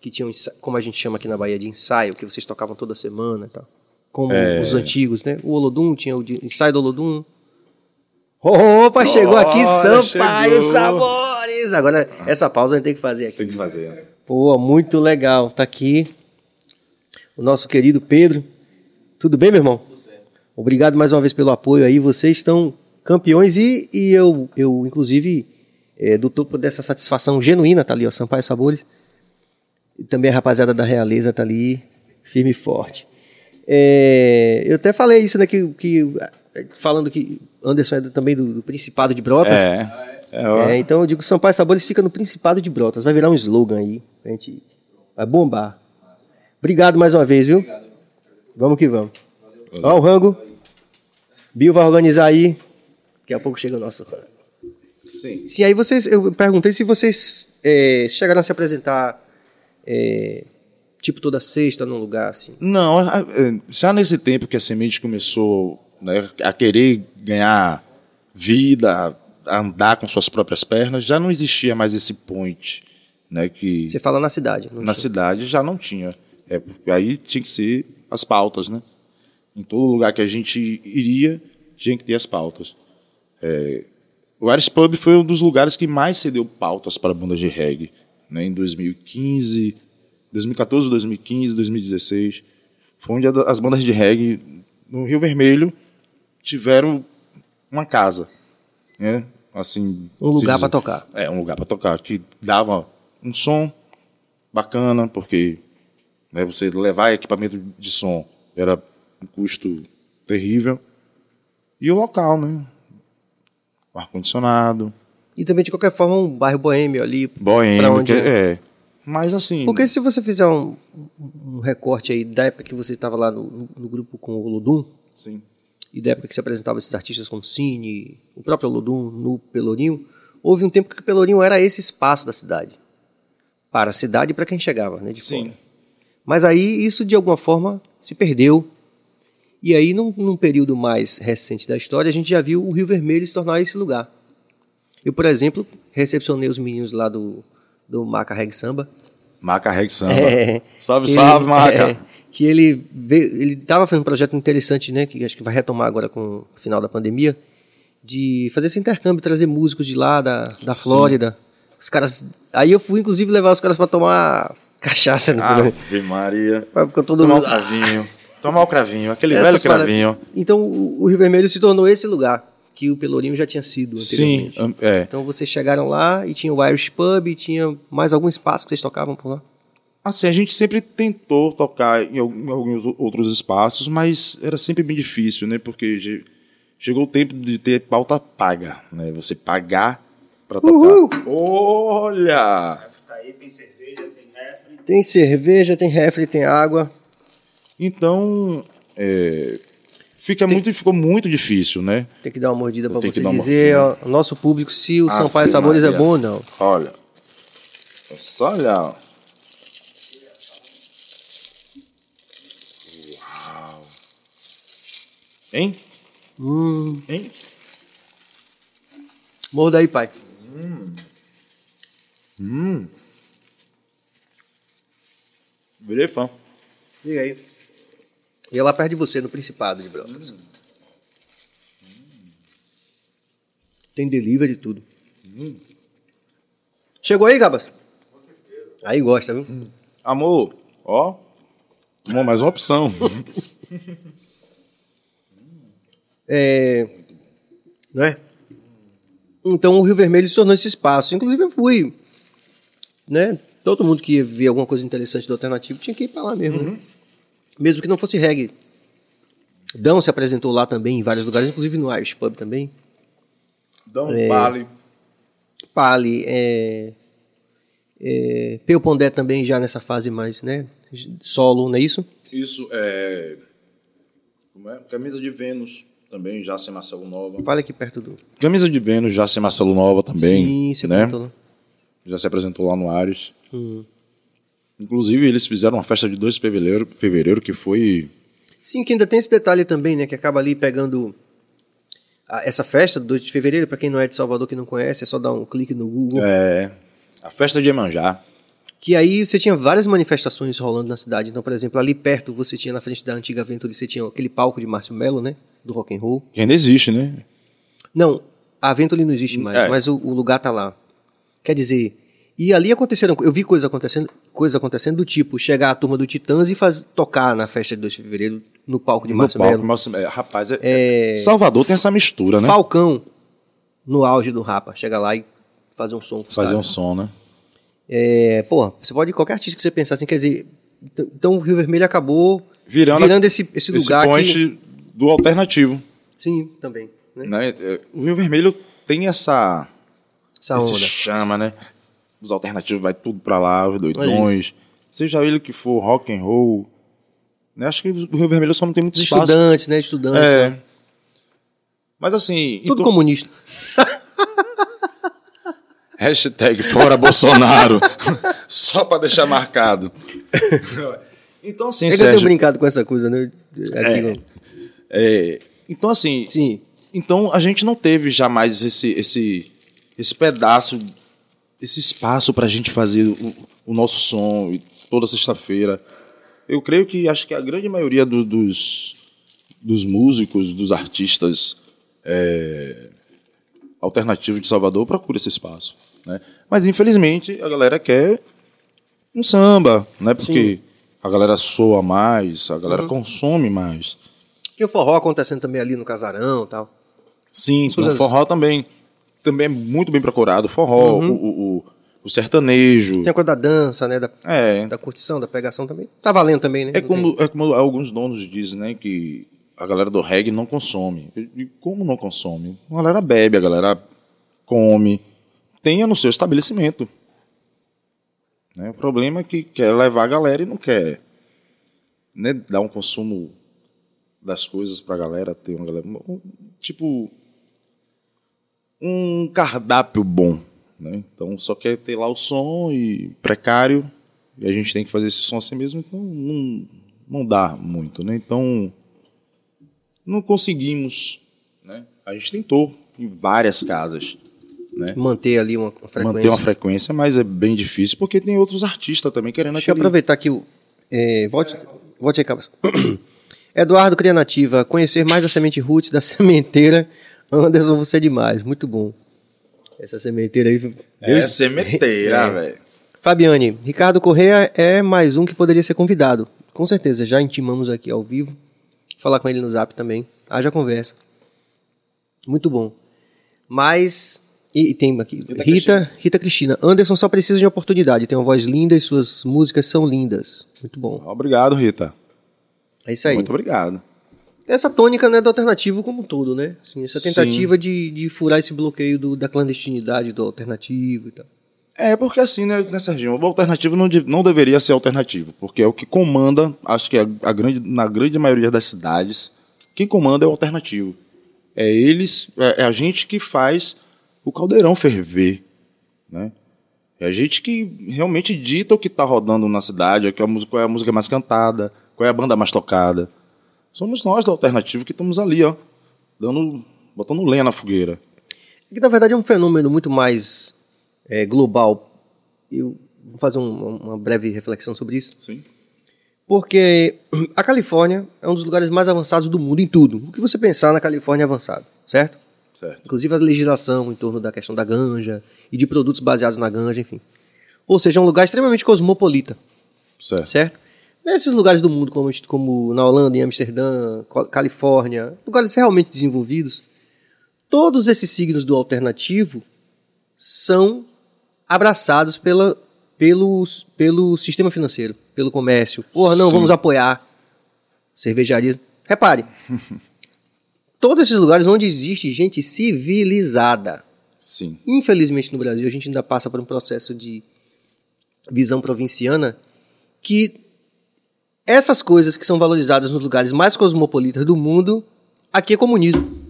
que tinha um ensa- como a gente chama aqui na Bahia de ensaio, que vocês tocavam toda semana e tal. Como É. os antigos, né? O Olodum tinha o ensaio do Olodum. Opa, chegou aqui Sampaio chegou. Sabores! Agora, essa pausa a gente tem que fazer aqui. Tem que fazer. Pô, muito legal. Tá aqui o nosso querido Pedro. Tudo bem, meu irmão? Obrigado mais uma vez pelo apoio aí. Vocês estão campeões e, e eu, eu, inclusive, é, do topo dessa satisfação genuína, tá ali, ó, Sampaio Sabores. E também a rapaziada da Realeza tá ali, firme e forte. É, eu até falei isso, né, que, que falando que Anderson é do- também do, do Principado de Brotas. É. É. É, então eu digo Sampaio Sabores fica no Principado de Brotas. Vai virar um slogan aí. A gente vai bombar. Obrigado mais uma vez, viu? Vamos que vamos. Ó o rango. Bill vai organizar aí. Daqui a pouco chega o nosso rango. Sim. Sim, aí vocês. Eu perguntei se vocês é, chegaram a se apresentar é, tipo toda sexta num lugar assim. Não, já nesse tempo que a semente começou né, a querer ganhar vida, a andar com suas próprias pernas, já não existia mais esse point, né, que Você fala na cidade. na tinha. cidade já não tinha. É, porque aí tinha que ser as pautas, né? Em todo lugar que a gente iria, tinha que ter as pautas. É, o Irish Pub foi um dos lugares que mais cedeu pautas para bandas de reggae, né? Em 2015, 2014, 2015, 2016, foi onde as bandas de reggae no Rio Vermelho tiveram uma casa, né? Assim, Um lugar pra tocar. é, um lugar para tocar, que dava um som bacana, porque né, você levar equipamento de som era um custo terrível. E o local, né? com ar-condicionado, E também, de qualquer forma, um bairro boêmio ali. pra boêmio, onde que- é. Mas assim, Porque se você fizer um, um recorte aí da época que você estava lá no, no grupo com o Ludum, sim, e da época que se apresentava esses artistas como Cine, o próprio Ludum no Pelourinho, houve um tempo que o Pelourinho era esse espaço da cidade. Para a cidade e para quem chegava, né? De Sim. fora. Mas aí isso de alguma forma se perdeu. E aí, num, num período mais recente da história, a gente já viu o Rio Vermelho se tornar esse lugar. Eu, por exemplo, recepcionei os meninos lá do, do Maca Reg Samba. Maca Reg Samba. É, salve, ele- salve, Maca. é, que ele veio, ele estava fazendo um projeto interessante, né? Que acho que vai retomar agora com o final da pandemia, de fazer esse intercâmbio, trazer músicos de lá da, da Flórida. Os caras, aí eu fui inclusive levar os caras para tomar cachaça, né? Ave Maria. Porque todo Tomar mundo cravinho. Tomar o cravinho, aquele Essas velho cravinho. paradas. Então o, Rio Vermelho se tornou esse lugar que o Pelourinho já tinha sido Sim, anteriormente. é. Então vocês chegaram lá e tinha o Irish Pub, e tinha mais algum espaço que vocês tocavam por lá. Assim, a gente sempre tentou tocar em al- em alguns outros espaços, mas era sempre bem difícil, né? Porque chegou o tempo de ter pauta paga, né? Você pagar para Uhul! tocar. Olha! Tem cerveja, tem refri, tem água. Então, é, fica muito, ficou muito difícil, né? Tem que dar uma mordida para Tem você dizer ao nosso público se o Ave Sampaio Sabores é bom ou não. Olha. É só olhar. Uau. Hein? Hum, Hein? morda aí, pai. Virei fã. Liga aí. E é lá perto de você, no Principado de Brotas. Tem delivery e tudo. Chegou aí, Gabas? Aí gosta, viu? Amor, ó. Amor, mais uma opção. <laughs> É... Não é? Então o Rio Vermelho se tornou esse espaço. Inclusive eu fui, né? Todo mundo que ia ver alguma coisa interessante do alternativo tinha que ir para lá mesmo, né? Mesmo que não fosse reggae. Dão se apresentou lá também em vários lugares, inclusive no Irish Pub também. Dá um vale. Pali, é, é, Peu Pondé também já nessa fase mais, né? Solo, não é isso? Isso é. Como é? Camisa de Vênus também, já sem Marcelo Nova. Fala aqui perto do. Camisa de Vênus, já sem Marcelo Nova também. Sim, você né? lá. Já se apresentou lá no Ares. Hum. Inclusive, eles fizeram uma festa de 2 de fevereiro, fevereiro que foi. Sim, que ainda tem esse detalhe também, né? Que acaba ali pegando a- essa festa do 2 de fevereiro, para quem não é de Salvador, que não conhece, é só dar um clique no Google. É. A festa de Emanjá. Que aí você tinha várias manifestações rolando na cidade. Então, por exemplo, ali perto você tinha na frente da antiga Aventura, você tinha aquele palco de Márcio Melo, né? Do rock and roll. Que ainda existe, né? Não, a Aventura não existe mais, É. mas o, o lugar tá lá. Quer dizer, e ali aconteceram, eu vi coisas acontecendo, coisas acontecendo do tipo chegar a turma do Titãs e faz, tocar na festa de 2 de fevereiro no palco de No Márcio palco. Melo. Márcio- é, rapaz, é- Salvador tem essa mistura, né? Falcão no auge do Rapa, chega lá e fazer um som. Fazer um som, né? É, pô, você pode qualquer artista que você pensar assim, quer dizer, então- então o Rio Vermelho acabou Virando, virando esse, esse lugar point que, do alternativo. sim, também, né? Né? É, O Rio Vermelho tem essa, Essa esse onda. chama, né? Os alternativos vai tudo pra lá, os Olha doidões. Seja ele que for, rock and roll. Né? Acho que o Rio Vermelho só não tem muito espaço. estudantes, né, estudantes, É. né? Mas assim, tudo então- comunista. <laughs> Hashtag fora Bolsonaro. <laughs> Só pra deixar marcado. <laughs> então, assim, É que eu tenho Sérgio. brincado com essa coisa, né? Aqui, é, então, assim. Sim. Então, a gente não teve jamais esse, esse, esse pedaço, esse espaço pra gente fazer o, o nosso som e toda sexta-feira. Eu creio que acho que a grande maioria do- dos, dos músicos, dos artistas é, alternativos de Salvador procura esse espaço. Né? Mas, infelizmente, a galera quer um samba, né? Porque a galera soa mais, a galera consome mais. Tinha o forró acontecendo também ali no casarão tal. Sim, o forró também, também é muito bem procurado. Forró, o, o, o- o sertanejo. Tem a coisa da dança, né? Da, É, da curtição, da pegação também. Tá valendo também, né? é como, é como alguns donos dizem, né? Que a galera do reggae não consome. Digo, como não consome? A galera bebe, a galera come, tenha no seu estabelecimento. Né? O problema é que quer levar a galera e não quer né, dar um consumo das coisas pra galera, ter uma galera. Tipo, um cardápio bom. Né? Então só quer ter lá o som e precário, e a gente tem que fazer esse som assim mesmo, então não, não dá muito. Né? Então não conseguimos. Né? A gente tentou em várias casas né? Manter ali uma, frequência. manter uma frequência, mas é bem difícil porque tem outros artistas também querendo Deixa eu aquele... aproveitar aqui o. É, volte, volte aí, Cabas. <clears throat> Eduardo Crianativa, conhecer mais da semente roots da <laughs> sementeira. Anderson, você é demais, muito bom. Essa sementeira aí. É sementeira, É. velho. Fabiane, Ricardo Correia é mais um que poderia ser convidado. Com certeza, já intimamos aqui ao vivo. Falar com ele no zap também. Haja conversa. Muito bom. Mas. E, e tem aqui. Rita, Rita, Cristina. Anderson só precisa de uma oportunidade. Tem uma voz linda e suas músicas são lindas. Muito bom. Obrigado, Rita. É isso aí. Muito obrigado. Essa tônica né, do alternativo como um todo, né? Assim, essa Sim. tentativa de, de furar esse bloqueio do- da clandestinidade do alternativo e tal. É, porque assim, né, né Serginho? O alternativo não, de- não deveria ser alternativo, porque é o que comanda, acho que é a grande, na grande maioria das cidades, quem comanda é o alternativo. É eles, é, é a gente que faz o caldeirão ferver, né? É a gente que realmente dita o que está rodando na cidade, é, a música, qual é a música mais cantada, qual é a banda mais tocada. Somos nós do alternativo que estamos ali, ó, dando, botando lenha na fogueira. Que na verdade é um fenômeno muito mais é, global. Eu vou fazer um- uma breve reflexão sobre isso. Sim. Porque <clears throat> a Califórnia é um dos lugares mais avançados do mundo em tudo. O que você pensar na Califórnia é avançado, certo? Certo. Inclusive a legislação em torno da questão da ganja e de produtos baseados na ganja, enfim. Ou seja, é um lugar extremamente cosmopolita, Certo. certo? Nesses lugares do mundo, como, como na Holanda, em Amsterdã, Cal- Califórnia, lugares realmente desenvolvidos, todos esses signos do alternativo são abraçados pela, pelo, pelo sistema financeiro, pelo comércio. Porra, não, Sim. vamos apoiar cervejarias. Repare, <laughs> todos esses lugares onde existe gente civilizada. Sim. Infelizmente no Brasil a gente ainda passa por um processo de visão provinciana que essas coisas que são valorizadas nos lugares mais cosmopolitas do mundo, aqui é comunismo.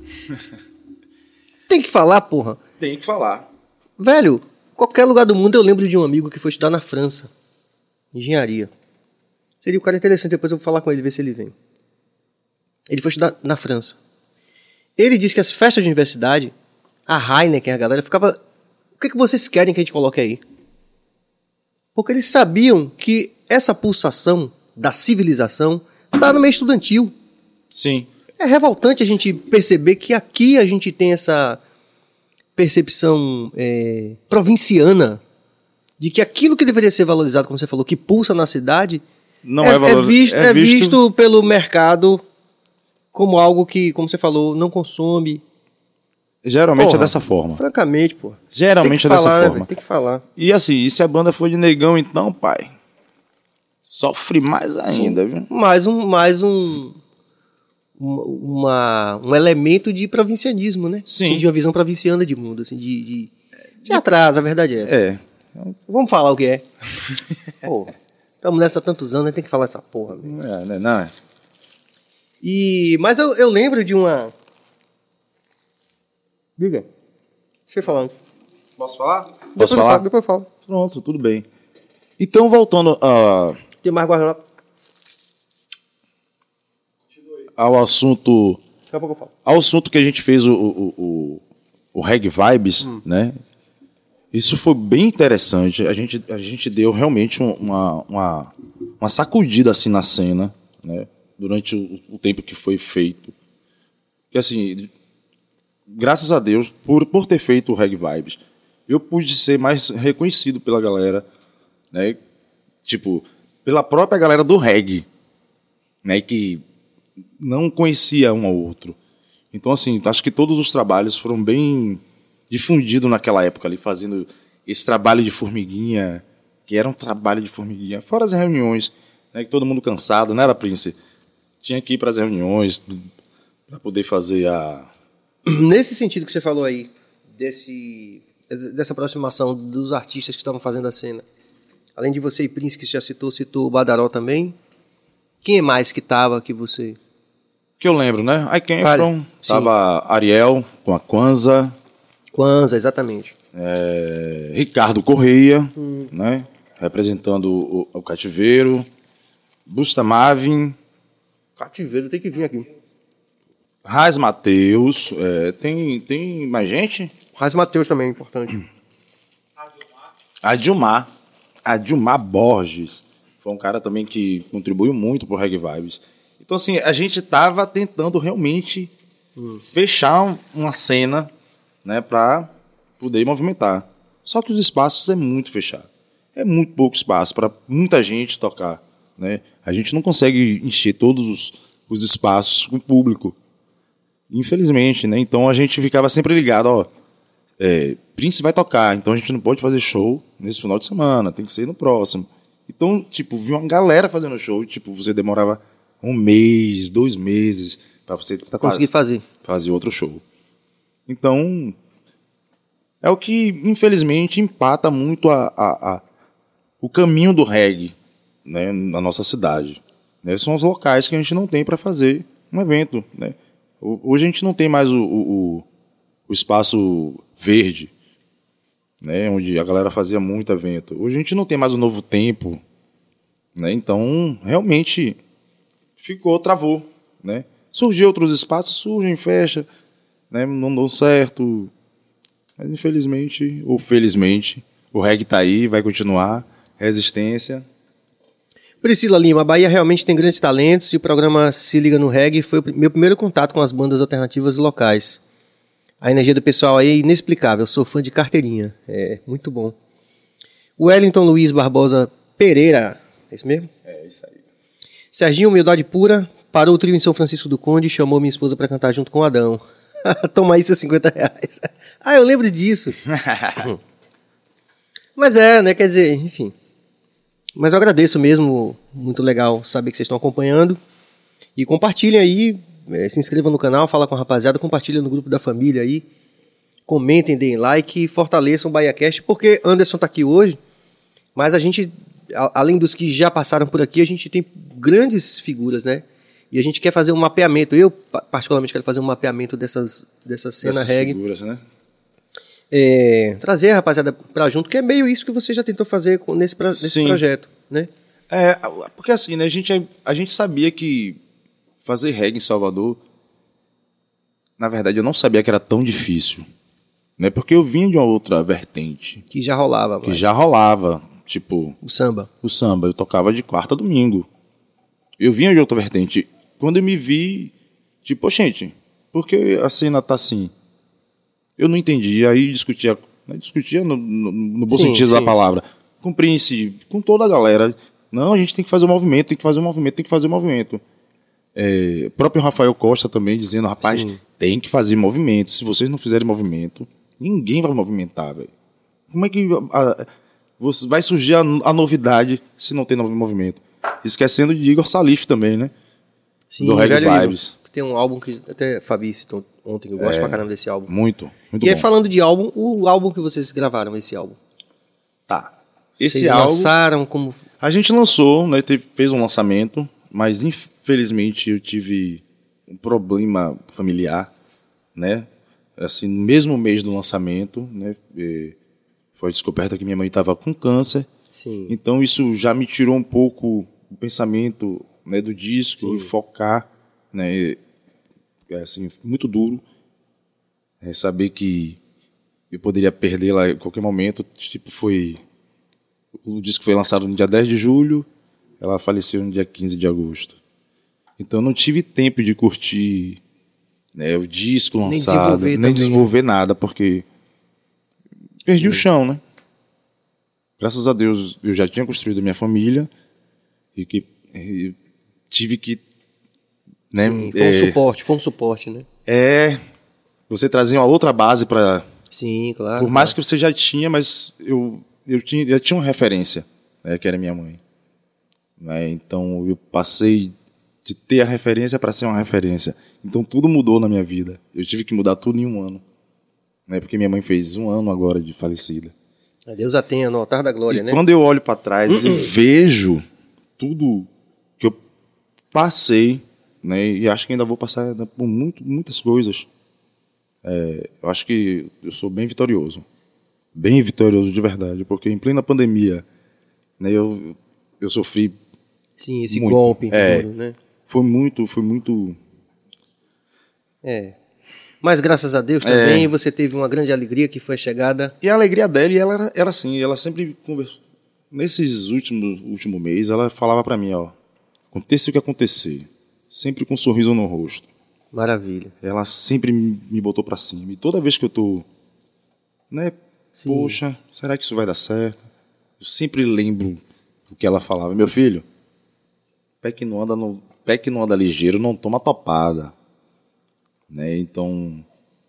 <laughs> Tem que falar, porra. Tem que falar. Velho, qualquer lugar do mundo eu lembro de um amigo que foi estudar na França. Engenharia. Seria um cara interessante, depois eu vou falar com ele, ver se ele vem. Ele foi estudar na França. Ele disse que as festas de universidade, a Heineken, a galera, ficava. O que, que vocês querem que a gente coloque aí? Porque eles sabiam que essa pulsação da civilização está no meio estudantil. Sim. É revoltante a gente perceber que aqui a gente tem essa percepção é, provinciana de que aquilo que deveria ser valorizado, como você falou, que pulsa na cidade, Não é, é, valor... é visto, é visto pelo mercado como algo que, como você falou, não consome. Geralmente Porra. é dessa forma. Francamente, pô. Geralmente é que dessa falar, né, forma. Tem que falar. E assim, e se a banda for de negão, então, pai? Sofre mais ainda, viu? Mais um, mais um, uma- um elemento de provincianismo, né? Sim. Assim, de uma visão provinciana de mundo, assim, de, de, de atraso, a verdade é essa. É. Vamos falar o que é. <laughs> Pô, estamos nessa há tantos anos, né? tem que falar essa porra. velho. É, né, não é. E, mas eu, eu lembro de uma. Diga. Deixa eu falar. Posso falar? Depois Posso eu falar? falo, depois eu falo. Pronto, tudo bem. Então, voltando a- Tem mais guardanapo? ao assunto Daqui a pouco eu falo. ao assunto que a gente fez o, o, o, o Reg Vibes, né? Isso foi bem interessante. A gente, a gente deu realmente um- uma, uma, uma sacudida assim na cena, né? Durante o, o tempo que foi feito. Que assim, graças a Deus, por, por ter feito o Reg Vibes, eu pude ser mais reconhecido pela galera, né? Tipo, pela própria galera do reggae, né? Que não conhecia um ao outro. Então, assim, acho que todos os trabalhos foram bem difundidos naquela época ali, fazendo esse trabalho de formiguinha, que era um trabalho de formiguinha, fora as reuniões, né, que todo mundo cansado, não era, Prince? Tinha que ir para as reuniões, para poder fazer a <clears throat> Nesse sentido que você falou aí, desse, dessa aproximação dos artistas que estavam fazendo a cena, além de você e Prince, que você já citou, citou o Badaró também, quem é mais que tava que você... que eu lembro, né? Aí quem Vale. Efron, Sim. tava Ariel com a Kwanzaa, Kwanzaa, exatamente. é, Ricardo Correia, Hum. né? Representando o, o cativeiro, Busta Marvin, Cativeiro tem que vir aqui. Raiz Mateus, é, tem, tem mais gente? Raiz Matheus também, é importante. A Dilmar. A Dilmar Borges. Foi um cara também que contribuiu muito pro Reg Vibes. Então, assim, a gente tava tentando realmente fechar um- uma cena, né, pra poder movimentar. Só que os espaços é muito fechado. É muito pouco espaço para muita gente tocar, né? A gente não consegue encher todos os, os espaços com público. Infelizmente, né? Então a gente ficava sempre ligado, ó, é, Prince vai tocar, então a gente não pode fazer show nesse final de semana, tem que ser no próximo. Então, tipo, vi uma galera fazendo show, tipo, você demorava um mês, dois meses pra você Pra conseguir fazer. fazer outro show. Então, é o que, infelizmente, empata muito a, a- a- o caminho do reggae né, na nossa cidade. Né? São os locais que a gente não tem para fazer um evento. Né? Ho- Hoje a gente não tem mais o- o- o espaço verde, né, onde a galera fazia muito evento. Hoje a gente não tem mais o novo tempo. Né? Então, realmente, ficou, travou, né? Surgiu outros espaços, surgem, fecha, né? Não dão certo. Mas infelizmente, ou felizmente, o reggae tá aí, vai continuar. Resistência. Priscila Lima, a Bahia realmente tem grandes talentos e o programa Se Liga no Reggae foi o meu primeiro contato com as bandas alternativas locais. A energia do pessoal aí é inexplicável, eu sou fã de carteirinha. É, muito bom. Wellington Luiz Barbosa Pereira, é isso mesmo? É isso aí. Serginho, humildade pura, parou o trio em São Francisco do Conde e chamou minha esposa para cantar junto com o Adão. <laughs> Toma aí seus 50 reais. ah, eu lembro disso. <laughs> Mas é, né? Quer dizer, enfim. Mas eu agradeço mesmo, muito legal saber que vocês estão acompanhando. E compartilhem aí, eh, se inscrevam no canal, fala com a rapaziada, compartilhem no grupo da família aí. Comentem, deem like e fortaleçam o BahiaCast, porque Anderson tá aqui hoje, mas a gente, a- além dos que já passaram por aqui, a gente tem grandes figuras, né? E a gente quer fazer um mapeamento. Eu, pa- particularmente, quero fazer um mapeamento dessas, dessa cena Essas reggae. figuras, né? É, trazer a rapaziada pra junto, que é meio isso que você já tentou fazer com- nesse, pra- nesse projeto, né? É, porque assim, né, a gente, a gente sabia que fazer reggae em Salvador, na verdade, eu não sabia que era tão difícil. Né? Porque eu vinha de uma outra vertente, Que já rolava, que mas já rolava, tipo, o samba. o samba, eu tocava de quarta a domingo. Eu vinha de outra vertente. Quando eu me vi, tipo, "Ô, gente, por que a cena tá assim? Eu não entendi. Aí discutia, né, discutia no, no, no bom Sim, sentido sim. da palavra. Com o Prince, com toda a galera. Não, a gente tem que fazer o movimento, tem que fazer o movimento, tem que fazer o movimento. É, o próprio Rafael Costa também dizendo, rapaz, Sim. tem que fazer movimento. Se vocês não fizerem movimento, ninguém vai movimentar, velho. Como é que a- você- vai surgir a, a novidade se não tem novo movimento? Esquecendo de Igor Salif também, né? Sim, do Reggae Vibes. Tem um álbum que até Fabi citou ontem, eu gosto pra caramba desse álbum. Muito, muito e aí, bom. falando de álbum, o álbum que vocês gravaram, esse álbum. Tá. Esse Vocês álbum. lançaram como. A gente lançou, né? teve- fez um lançamento, mas infelizmente eu tive um problema familiar, né? Assim, no mesmo mês do lançamento, né? eh, Foi descoberta que minha mãe estava com câncer. Sim. Então isso já me tirou um pouco o pensamento né, do disco e focar, né? É assim, muito duro. É saber que eu poderia perder lá em qualquer momento. Tipo, foi. O disco foi lançado no dia 10 de julho, ela faleceu no dia 15 de agosto. Então eu não tive tempo de curtir né, o disco Nem lançado, desenvolver nem também. desenvolver nada, porque perdi o chão, né? Graças a Deus eu já tinha construído a minha família e que e tive que né, Sim, foi um é, suporte, foi um suporte, né? é você trazer uma outra base para Sim, claro. por mais que você já tinha, mas eu eu tinha eu tinha uma referência, né, que era minha mãe. Né? Então eu passei de ter a referência para ser uma referência. Então tudo mudou na minha vida. Eu tive que mudar tudo em um ano. Né? Porque minha mãe fez um ano agora de falecida. Deus a tenha no altar da glória, e né? quando eu olho para trás e vejo tudo que eu passei, né? E acho que ainda vou passar por muito, muitas coisas. É, eu acho que eu sou bem vitorioso. Bem vitorioso de verdade. Porque em plena pandemia, né? Eu, eu sofri Sim, esse Muito. golpe, É. né? Foi muito, foi muito. É. Mas graças a Deus também você teve uma grande alegria que foi a chegada. E a alegria dela, e ela era, era assim, ela sempre conversou. Nesses últimos último mês, ela falava pra mim, ó, aconteça o que acontecer, sempre com um sorriso no rosto. Maravilha. Ela sempre me botou pra cima. E toda vez que eu tô, né, poxa, será que isso vai dar certo? Eu sempre lembro o que ela falava, meu filho, pé que não anda no, pé que não anda ligeiro não toma topada. Né? Então,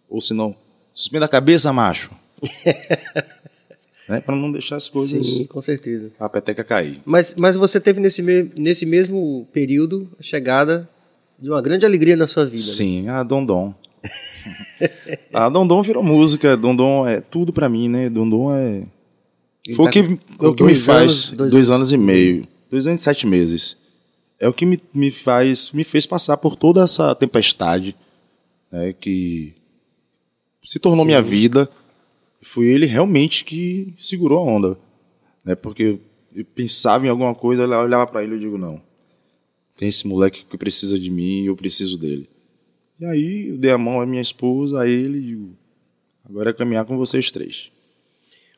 ou se não, suspenda a cabeça, macho. <laughs> né? Para não deixar as coisas Sim, com certeza. a peteca cair. Mas, mas você teve nesse, me- nesse mesmo período a chegada de uma grande alegria na sua vida. né? Sim, a Dondon. <laughs> a Dondon virou música, Dondon é tudo pra mim, né? Dondon é Ele Foi o tá que, com é o que me faz anos- dois, dois anos, e meio, dois anos e sete meses. É o que me, me faz, me fez passar por toda essa tempestade, né, que se tornou minha vida. Foi ele realmente que segurou a onda, né? Porque eu pensava em alguma coisa, eu olhava pra ele e eu digo não. Tem esse moleque que precisa de mim, e eu preciso dele. E aí eu dei a mão à minha esposa, a ele e digo, agora é caminhar com vocês três.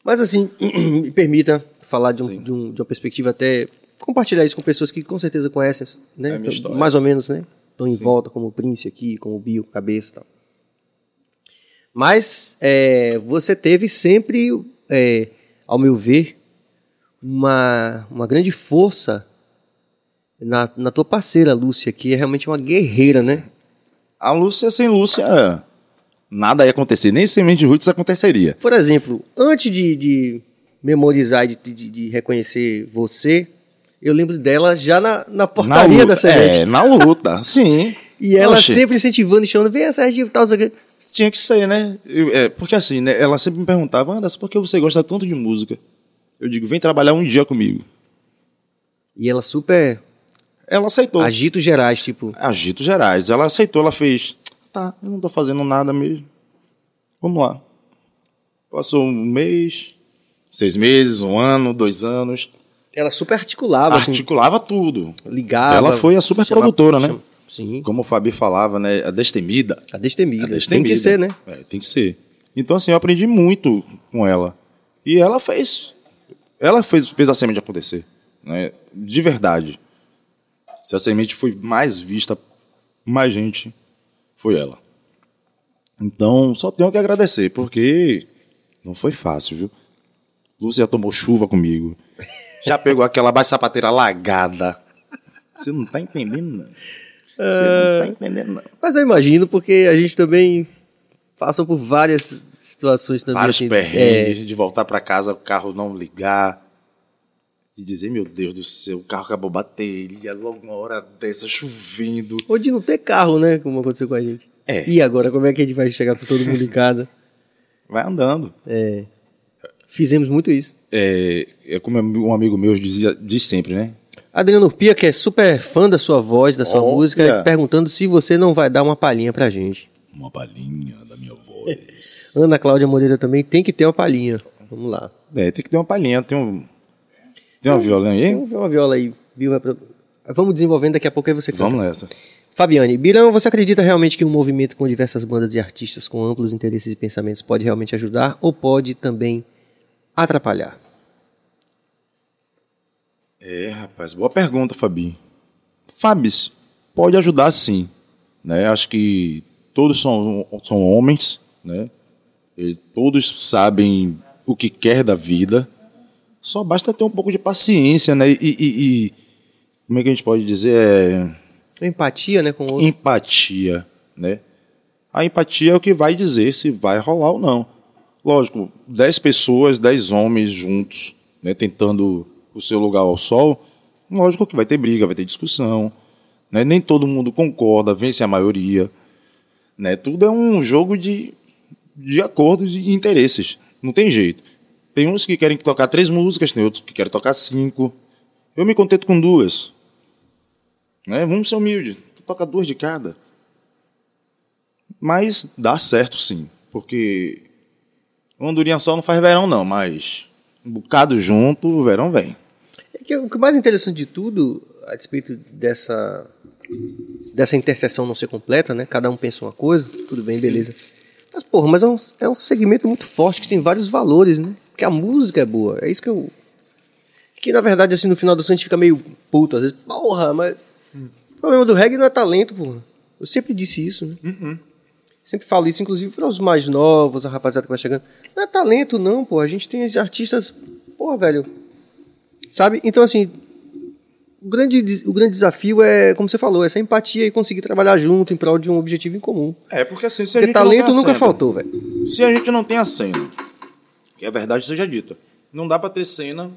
Mas assim, <clears throat> me permita falar de, um- Sim. de um- de uma perspectiva até compartilhar isso com pessoas que com certeza conhecem, né? É história. Mais ou menos, né? Estão em volta, como o Prince aqui, como o Bio, cabeça e tal. Mas é, você teve sempre, é, ao meu ver, uma, uma grande força na, na tua parceira, Lúcia, que é realmente uma guerreira, né? A Lúcia, sem Lúcia, nada ia acontecer. Nem Semente Roots aconteceria. Por exemplo, antes de, de memorizar, de, de, de reconhecer você, eu lembro dela já na, na portaria luta, da Semente. É, na luta, <laughs> sim. E ela Oxe, sempre incentivando e chamando, vem, tal, não sei o quê. Tinha que ser, né? Eu- é, porque assim, né, ela sempre me perguntava, Anderson, por que você gosta tanto de música? Eu digo, vem trabalhar um dia comigo. E ela super Ela aceitou. agitos gerais, tipo, Agito Gerais. Ela aceitou, ela fez. Tá, eu não tô fazendo nada mesmo. Vamos lá. Passou um mês, seis meses, um ano, dois anos. Ela super articulava, assim, Articulava tudo. ligava. Ela foi a super produtora, né? Sim, Como o Fabi falava, né? A destemida. a destemida. A Tem destemida. que ser, né? É, tem que ser. Então, assim, eu aprendi muito com ela. E ela fez. Ela fez, fez a semente acontecer. Né? De verdade. Se a semente foi mais vista, mais gente, foi ela. Então, só tenho que agradecer, porque não foi fácil, viu? Lúcia tomou chuva comigo. Já pegou aquela base sapateira lagada. Você não tá entendendo, não. Você não tá entendendo, não. Mas eu imagino, porque a gente também passou por várias situações também. vários assim, perrengues, de voltar pra casa, o carro não ligar. E dizer, meu Deus do céu, o carro acabou bateria, logo uma hora dessa, chovendo. Ou de não ter carro, né? Como aconteceu com a gente. É. E agora, como é que a gente vai chegar com todo mundo em casa? Vai andando. É. Fizemos muito isso. É, é como um amigo meu dizia, diz sempre, né? Adriano Pia, que é super fã da sua voz, da sua Olha. música, perguntando se você não vai dar uma palhinha pra gente. Uma palhinha da minha voz. <laughs> Ana Cláudia Moreira também tem que ter uma palhinha. Vamos lá. é, tem que ter uma palhinha, tem um... Tem uma violão aí? Vamos ver uma viola aí. Vamos desenvolvendo, daqui a pouco aí você canta. Vamos nessa. Fabiane, Birão, você acredita realmente que um movimento com diversas bandas e artistas com amplos interesses e pensamentos pode realmente ajudar ou pode também atrapalhar? É, rapaz, boa pergunta, Fabi. Fabis, pode ajudar sim. Né? Acho que todos são, são homens, né? E todos sabem o que quer da vida. Só basta ter um pouco de paciência, né? E, e- e- como é que a gente pode dizer? É, Empatia, né, com o outro. empatia, né? A empatia é o que vai dizer se vai rolar ou não. Lógico, 10 pessoas, 10 homens juntos, né, tentando o seu lugar ao sol, lógico que vai ter briga, vai ter discussão, Né? Nem todo mundo concorda, vence a maioria. Né? Tudo é um jogo de, de acordos e interesses. Não tem jeito. Tem uns que querem tocar três músicas, tem outros que querem tocar cinco. Eu me contento com duas. Né? Vamos ser humildes. Toca duas de cada. Mas dá certo sim. Porque uma andorinha só não faz verão, não. Mas um bocado junto, o verão vem. É que o que mais interessante de tudo, a despeito dessa dessa interseção não ser completa, né? Cada um pensa uma coisa, tudo bem, beleza. Mas, porra, mas é um, é um segmento muito forte que tem vários valores, né? Porque a música é boa. É isso que eu. Que na verdade, assim, no final do a gente fica meio puto, às vezes, porra, mas. O problema do reggae não é talento, porra. Eu sempre disse isso, né? Sempre falo isso, inclusive para os mais novos, a rapaziada que vai chegando. Não é talento, não, pô. A gente tem artistas. Porra, velho. Sabe? Então, assim. O grande, o grande desafio é, como você falou, essa empatia e conseguir trabalhar junto em prol de um objetivo em comum. É, porque assim, se Porque talento nunca faltou, velho. Se a gente não tem a cena, que a verdade seja dita, não dá pra ter cena.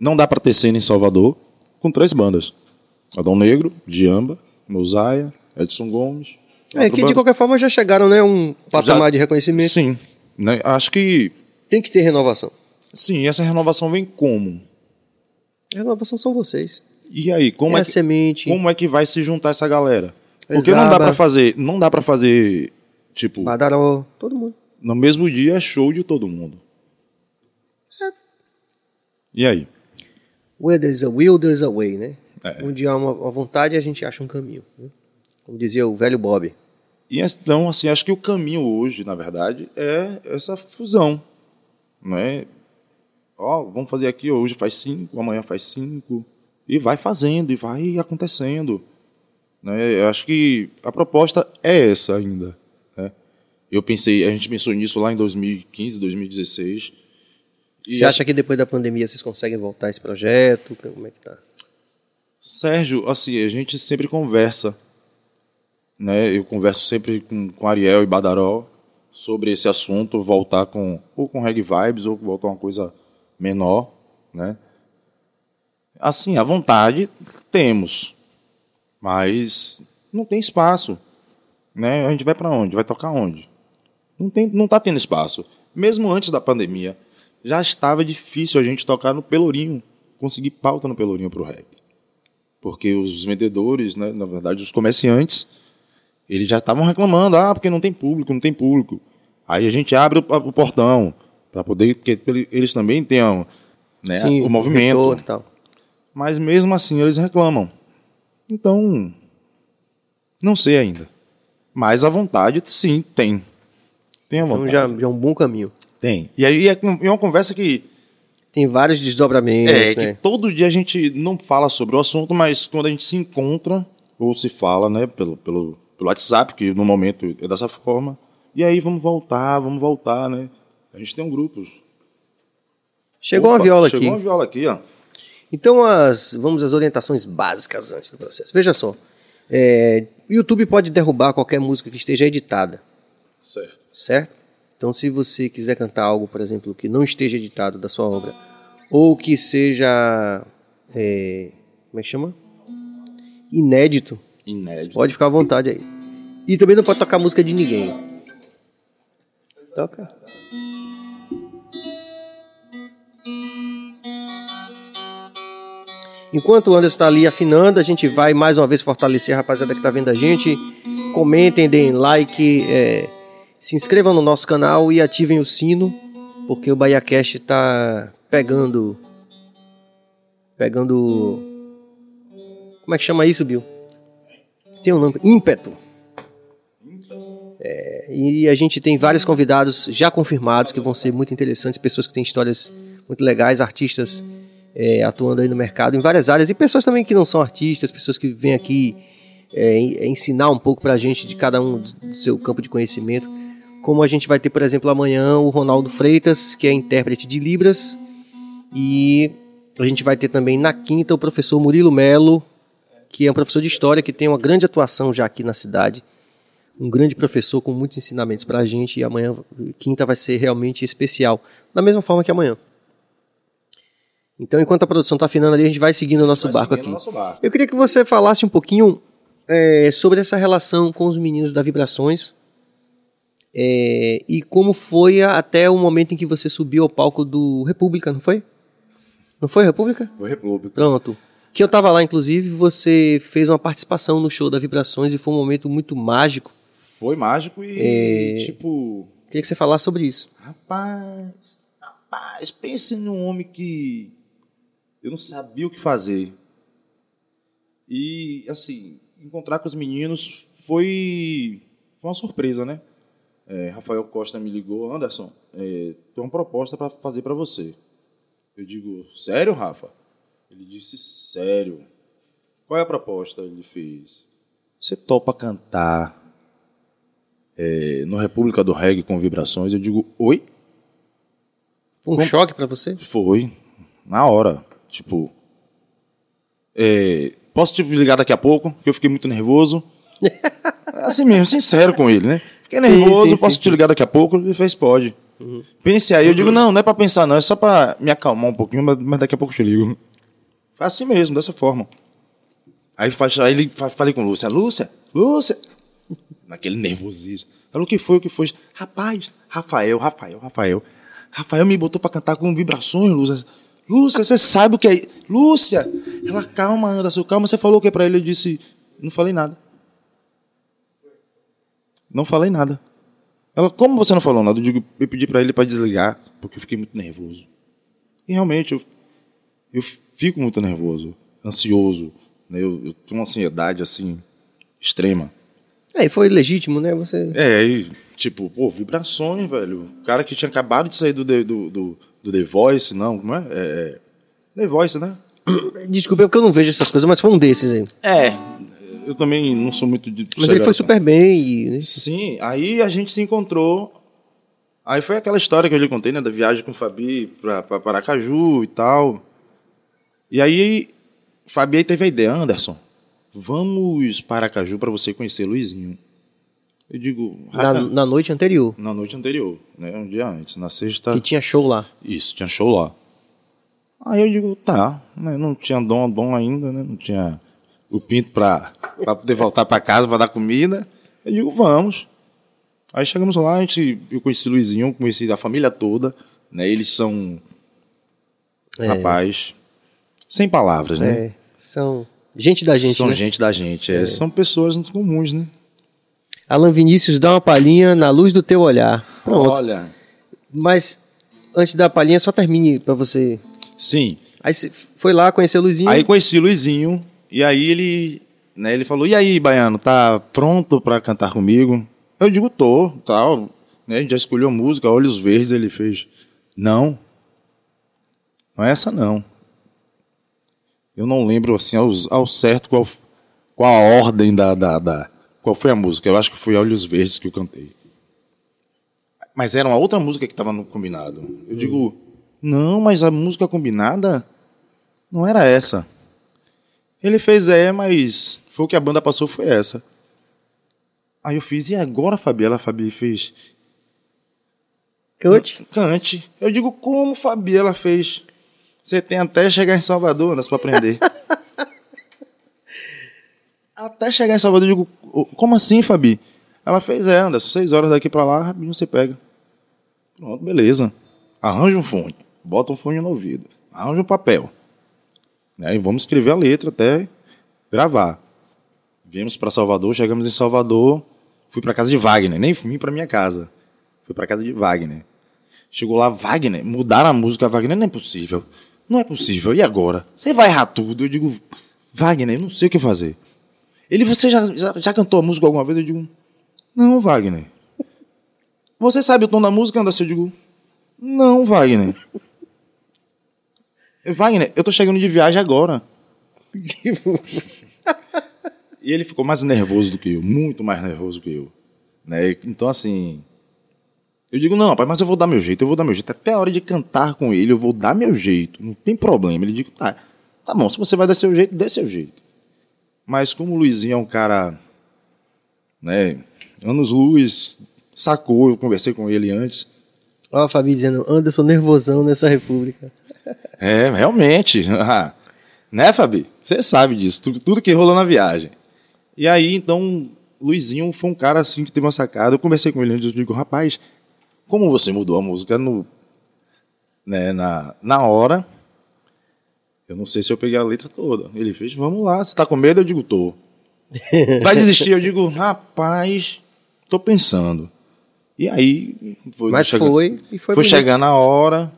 Não dá pra ter cena em Salvador com três bandas: Adão Negro, Diamba, Mosaia, Edson Gomes. É, que de qualquer forma já chegaram, né? Um patamar Já- de reconhecimento. Sim. Né? Acho que Tem que ter renovação. sim, essa renovação vem como? Renovação são vocês. E aí, como é é, a que, semente. como é que vai se juntar essa galera? Porque não dá pra fazer, não dá para fazer tipo Badaró, todo mundo. no mesmo dia é show de todo mundo. E aí? Where there's a will, there's a way, né? É. Onde há uma, uma vontade, a gente acha um caminho. né? Como dizia o velho Bob. E então, assim, acho que o caminho hoje, na verdade, é essa fusão. Não é? Ó, vamos fazer aqui, hoje faz cinco, amanhã faz cinco. E vai fazendo, e vai acontecendo. Né? Eu acho que a proposta é essa ainda. Né? Eu pensei, a gente pensou nisso lá em 2015, 2016. E Você acho- acha que depois da pandemia vocês conseguem voltar esse projeto? Como é que tá? Sérgio, assim, a gente sempre conversa, né? Eu converso sempre com, com Ariel e Badaró sobre esse assunto, voltar com ou com reggae vibes ou voltar uma coisa menor, né? Assim, a vontade temos, mas não tem espaço, né? A gente vai para onde? Vai tocar onde? Não tem, não tá tendo espaço. Mesmo antes da pandemia, já estava difícil a gente tocar no Pelourinho, conseguir pauta no Pelourinho pro reggae porque os vendedores, né, na verdade, os comerciantes, eles já estavam reclamando, ah, porque não tem público, não tem público. Aí a gente abre o, o portão para poder, porque eles também tenham né, o movimento. E tal. Mas mesmo assim eles reclamam. Então, não sei ainda. Mas a vontade, sim, tem. Tem a Então vontade. já, já é um bom caminho. Tem. E aí é é uma conversa que Tem vários desdobramentos, É, né? que todo dia a gente não fala sobre o assunto, mas quando a gente se encontra, ou se fala, né, pelo, pelo, pelo WhatsApp, que no momento é dessa forma, e aí vamos voltar, vamos voltar, né? A gente tem um grupo. Chegou uma Opa, viola Chegou aqui. uma viola aqui, ó. Então, as, vamos às orientações básicas antes do processo. Veja só. é, YouTube pode derrubar qualquer música que esteja editada, Certo. certo? Então, se você quiser cantar algo, por exemplo, que não esteja editado da sua obra, ou que seja. é, como é que chama? Inédito, Inédito. pode ficar à vontade aí. E também não pode tocar música de ninguém. Toca. Enquanto o Anderson está ali afinando, a gente vai mais uma vez fortalecer a rapaziada que está vendo a gente. Comentem, deem like, é, se inscrevam no nosso canal e ativem o sino, porque o BahiaCast está pegando. Pegando. Como é que chama isso, Bill? Tem um nome. Ímpeto. É, e a gente tem vários convidados já confirmados que vão ser muito interessantes, pessoas que têm histórias muito legais, artistas é, atuando aí no mercado em várias áreas e pessoas também que não são artistas, pessoas que vêm aqui é, é, ensinar um pouco pra gente de cada um do seu campo de conhecimento. Como a gente vai ter, por exemplo, amanhã o Ronaldo Freitas, que é intérprete de Libras, e a gente vai ter também na quinta o professor Murilo Melo, que é um professor de história que tem uma grande atuação já aqui na cidade. Um grande professor com muitos ensinamentos pra gente e amanhã, quinta, vai ser realmente especial. Da mesma forma que amanhã. Então, enquanto a produção está afinando ali, a gente vai seguindo o nosso barco aqui. nosso barco. Eu queria que você falasse um pouquinho é, sobre essa relação com os meninos da Vibrações é, e como foi a- até o momento em que você subiu ao palco do República, não foi? Não foi República? Foi República. Pronto. Que eu tava lá, inclusive, você fez uma participação no show da Vibrações e foi um momento muito mágico. Foi mágico e, É. tipo, Queria que você falasse sobre isso. Rapaz, rapaz, pense num homem que eu não sabia o que fazer. E, assim, encontrar com os meninos foi, foi uma surpresa, né? É, Rafael Costa me ligou, Anderson, é, tem uma proposta para fazer para você. Eu digo, sério, Rafa? Ele disse, sério. Qual é a proposta? Ele fez. Você topa cantar é, no República do Reggae com vibrações? Eu digo, oi? Um choque pra você? Foi. Na hora. Tipo. é, posso te ligar daqui a pouco? Que eu fiquei muito nervoso. <laughs> assim mesmo, sincero com ele, né? Fiquei nervoso, sim, posso sim, te ligar daqui a pouco? Ele fez, pode. Pense aí, eu digo, não, não é pra pensar, não, é só pra me acalmar um pouquinho, mas, mas daqui a pouco eu te ligo. Foi assim mesmo, dessa forma. Aí, aí ele fa- falei com Lúcia, Lúcia, Lúcia. Naquele nervosismo. Falou, o que foi, o que foi? Rapaz, Rafael, Rafael, Rafael. Rafael me botou pra cantar com vibrações, Lúcia. Lúcia, você sabe o que é? Lúcia! Ela, calma, Anderson, calma. Você falou o que pra ele? Eu disse, não falei nada. Não falei nada. Ela, como você não falou nada? Eu, digo, eu pedi pra ele pra desligar, porque eu fiquei muito nervoso. E realmente, eu, eu fico muito nervoso, ansioso. Né? Eu, eu tenho uma ansiedade, assim, extrema. É, e foi legítimo, né? Você. É, aí, tipo, pô, vibrações, velho. O cara que tinha acabado de sair do, The- do, do, do The Voice, não, como é? é? é The Voice, né? <coughs> Desculpa, é porque eu não vejo essas coisas, mas foi um desses aí. É. Eu também não sou muito de. Mas ele foi super bem né? Sim, aí a gente se encontrou. Aí foi aquela história que eu lhe contei, né? Da viagem com o Fabi pra, pra Paracaju e tal. E aí, Fabi aí teve a ideia, Anderson, vamos para Aracaju para você conhecer Luizinho. Eu digo, Na, na noite anterior, na noite anterior, né? Um dia antes, na sexta. que tinha show lá. Isso, tinha show lá. Aí eu digo, tá, né? Não tinha dom, dom ainda, né? Não tinha o pinto pra poder voltar pra casa pra dar comida. Eu digo, vamos. Aí chegamos lá, a gente, eu conheci o Luizinho, conheci a família toda, né? Eles são, É. rapaz, sem palavras, né? É, são gente da gente, são né? gente da gente, é, são pessoas comuns, né? Alan Vinícius, dá uma palhinha na luz do teu olhar. Pronto. Olha, Mas antes da palhinha, só termine pra você. sim, Aí você foi lá, conheceu o Luizinho. Aí conheci o Luizinho, e aí ele, né, ele falou, e aí, Baiano, tá pronto pra cantar comigo? Eu digo, tô, tal, né, a gente já escolheu a música, Olhos Verdes, ele fez, não, não é essa não. Eu não lembro, assim, ao, ao certo qual, qual a ordem da, da, da, qual foi a música, eu acho que foi Olhos Verdes que eu cantei. Mas era uma outra música que estava no combinado. Eu digo, não, mas a música combinada não era essa. Ele fez é, mas foi o que a banda passou, foi essa. Aí eu fiz, e agora, Fabiela? A Fabi fez, Cante. cante. Eu digo, como Fabiela fez? Você tem até chegar em Salvador, Anderson, pra aprender. <laughs> até chegar em Salvador, eu digo, "Ô, como assim, Fabi? Ela fez, é, Anderson, seis horas daqui pra lá, rapidinho você pega. Pronto, beleza. Arranja um fone, bota um fone no ouvido, arranja um papel. Né, e vamos escrever a letra até gravar. Viemos para Salvador, chegamos em Salvador, fui para casa de Wagner, nem fui para minha casa. Fui para casa de Wagner. Chegou lá, Wagner, mudaram a música, Wagner, não é possível. Não é possível. E agora? Você vai errar tudo. Eu digo, Wagner, eu não sei o que fazer. Ele, você já, já, já cantou a música alguma vez? Eu digo, não, Wagner. Você sabe o tom da música, Anderson? Eu digo, não, Wagner. Wagner, eu tô chegando de viagem agora. <laughs> E ele ficou mais nervoso do que eu, muito mais nervoso que eu. Né? Então, assim. Eu digo, não, rapaz, mas eu vou dar meu jeito, eu vou dar meu jeito. Até a hora de cantar com ele, eu vou dar meu jeito. Não tem problema. Ele diz, tá, tá bom, se você vai dar seu jeito, dê seu jeito. Mas como o Luizinho é um cara. Né? Anos luz, sacou, eu conversei com ele antes. Ó, a Fabi dizendo, Anderson nervosão nessa república. <laughs> É, realmente. <laughs> Né, Fabi? Você sabe disso, tudo, tudo que rolou na viagem. E aí, então, Luizinho foi um cara assim que teve uma sacada. Eu conversei com ele antes, eu digo, rapaz, como você mudou a música no, né, na, na hora, eu não sei se eu peguei a letra toda. Ele fez, vamos lá, você tá com medo? Eu digo, tô. <laughs> Vai desistir? Eu digo, rapaz, tô pensando. E aí, foi, Mas foi e foi foi chegando a hora.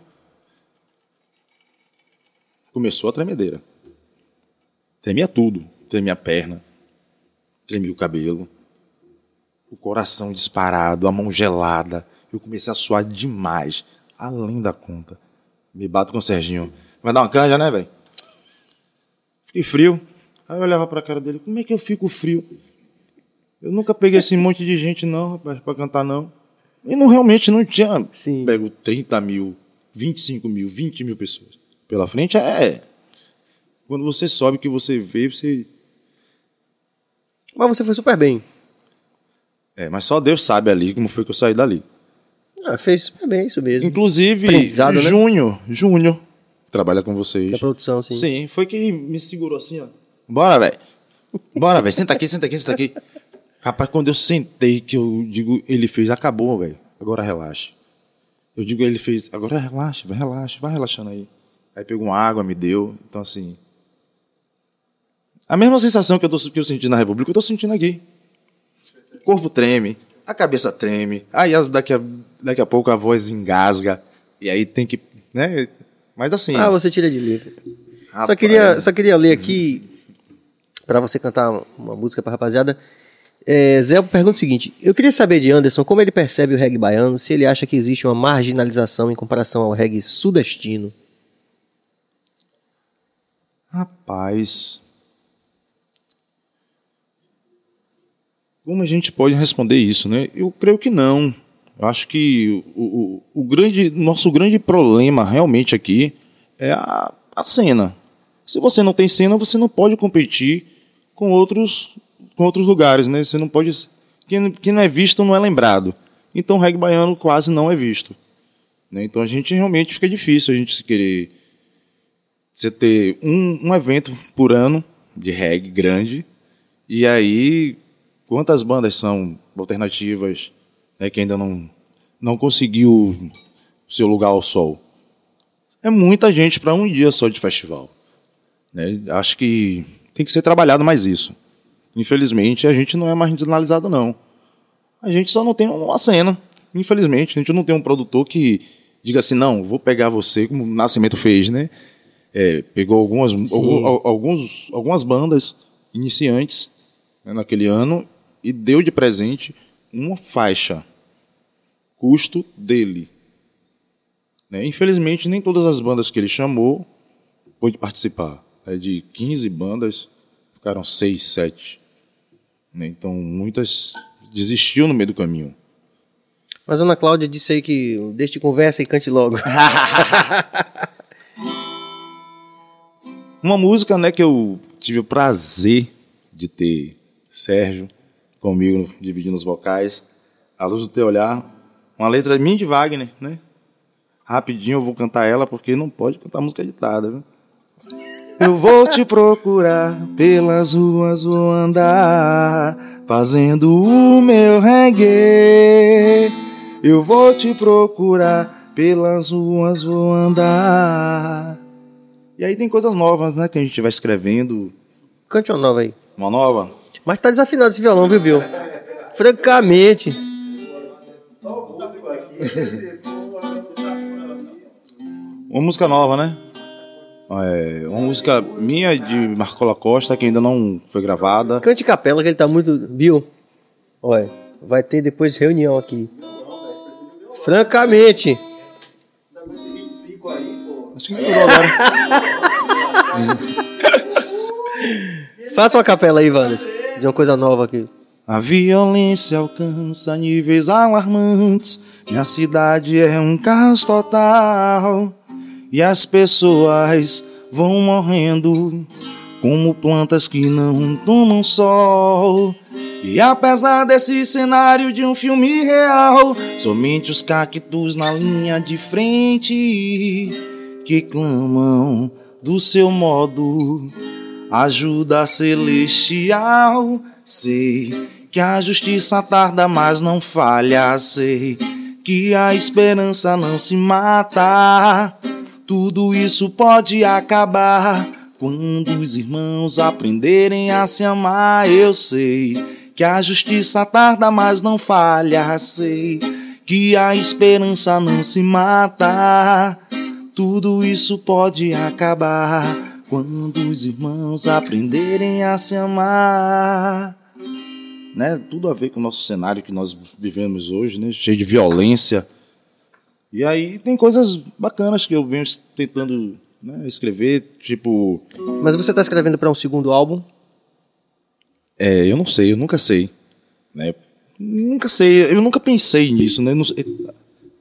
Começou a tremedeira. Tremia tudo. Tremia a perna. Tremia o cabelo. O coração disparado, a mão gelada. Eu comecei a suar demais. Além da conta. Me bato com o Serginho. Vai dar uma canja, né, velho? Fiquei frio. Aí eu olhava pra cara dele. Como é que eu fico frio? Eu nunca peguei esse monte de gente, não, rapaz, pra cantar, não. E não realmente não tinha Sim. pego 30 mil, 25 mil, 20 mil pessoas pela frente. É. Quando você sobe, que você vê, você. Mas você foi super bem. É, mas só Deus sabe ali como foi que eu saí dali. Ah, fez super bem, isso mesmo. Inclusive, né? Júnior, Júnior, que trabalha com vocês. Da produção, sim. Sim, foi que me segurou assim, ó. Bora, velho. Bora, velho. Senta aqui, senta aqui, senta aqui. Rapaz, quando eu sentei, que eu digo, ele fez, acabou, velho. Agora relaxa. Eu digo, ele fez, agora relaxa, vai relaxa, vai relaxando aí. Aí pegou uma água, me deu. Então, assim. A mesma sensação que eu, tô, que eu senti na República, eu tô sentindo aqui. O corpo treme, a cabeça treme. Aí daqui a, daqui a pouco a voz engasga. E aí tem que. Né? Mas assim. Ah, você tira de letra. Só rapaz, queria, só queria ler aqui, pra você cantar uma música pra rapaziada. É, Zé pergunta o seguinte: Eu queria saber de Anderson como ele percebe o reggae baiano, se ele acha que existe uma marginalização em comparação ao reggae sudestino. Rapaz. Como a gente pode responder isso, né? Eu creio que não. Eu acho que o, o, o grande, nosso grande problema realmente aqui é a, a cena. Se você não tem cena, você não pode competir com outros, com outros lugares, né? Você não pode. Quem, quem não é visto não é lembrado. Então o reggae baiano quase não é visto. né? Então a gente realmente fica difícil a gente se querer você ter um, um evento por ano de reggae grande, e aí quantas bandas são alternativas né, que ainda não, não conseguiu seu lugar ao sol? É muita gente para um dia só de festival. Né? Acho que tem que ser trabalhado mais isso. Infelizmente, a gente não é marginalizado, não. A gente só não tem uma cena. Infelizmente, a gente não tem um produtor que diga assim, não, vou pegar você, como o Nascimento fez, né? É, pegou algumas, algum- al- alguns, algumas bandas iniciantes né, naquele ano e deu de presente uma faixa, custo dele. Né? Infelizmente, nem todas as bandas que ele chamou pôde participar. É de 15 bandas, ficaram 6, 7. Né? Então, muitas desistiram no meio do caminho. Mas Ana Cláudia disse aí que deixe de conversa e cante logo. <laughs> Uma música, né, que eu tive o prazer de ter Sérgio comigo dividindo os vocais, A Luz do Teu Olhar, uma letra minha de Wagner, né? Rapidinho eu vou cantar ela porque não pode cantar música editada, viu? Eu vou te procurar, pelas ruas vou andar, fazendo o meu reggae. Eu vou te procurar, pelas ruas vou andar. E aí tem coisas novas, né, que a gente vai escrevendo. Cante uma nova aí. Uma nova? Mas tá desafinado esse violão, viu, Bill? Francamente. Uma música nova, né? É, uma música minha de Marcola Costa, que ainda não foi gravada. Cante capela, que ele tá muito. Bill, olha, vai ter depois reunião aqui. Francamente. Acho que agora. <laughs> Faça uma capela aí, Wanderson. De uma coisa nova aqui. A violência alcança níveis alarmantes. Minha cidade é um caos total. E as pessoas vão morrendo como plantas que não tomam sol. E apesar desse cenário de um filme real, somente os cactos na linha de frente. que clamam do seu modo. Ajuda celestial, sei que a justiça tarda, mas não falha, sei que a esperança não se mata. Tudo isso pode acabar quando os irmãos aprenderem a se amar. Eu sei que a justiça tarda, mas não falha, sei que a esperança não se mata. Tudo isso pode acabar quando os irmãos aprenderem a se amar. Né? Tudo a ver com o nosso cenário que nós vivemos hoje, né? cheio de violência. E aí tem coisas bacanas que eu venho tentando né, escrever, tipo. Mas você está escrevendo para um segundo álbum? É, eu não sei, eu nunca sei. Né? Nunca sei, eu nunca pensei nisso, né?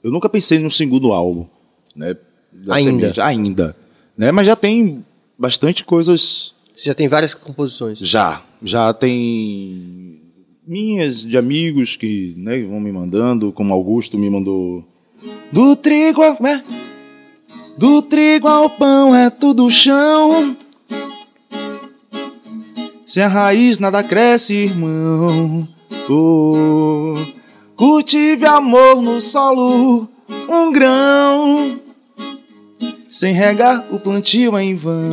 Eu nunca pensei num segundo álbum, né? Da ainda. Semente, ainda. Né? Mas já tem bastante coisas. Você já tem várias composições? Já. Já tem minhas de amigos que né, vão me mandando, como Augusto me mandou. Do trigo, né? Do trigo ao pão é tudo chão. Se a raiz nada cresce, irmão. Oh, cultive amor no solo, um grão. Sem regar o plantio é em vão.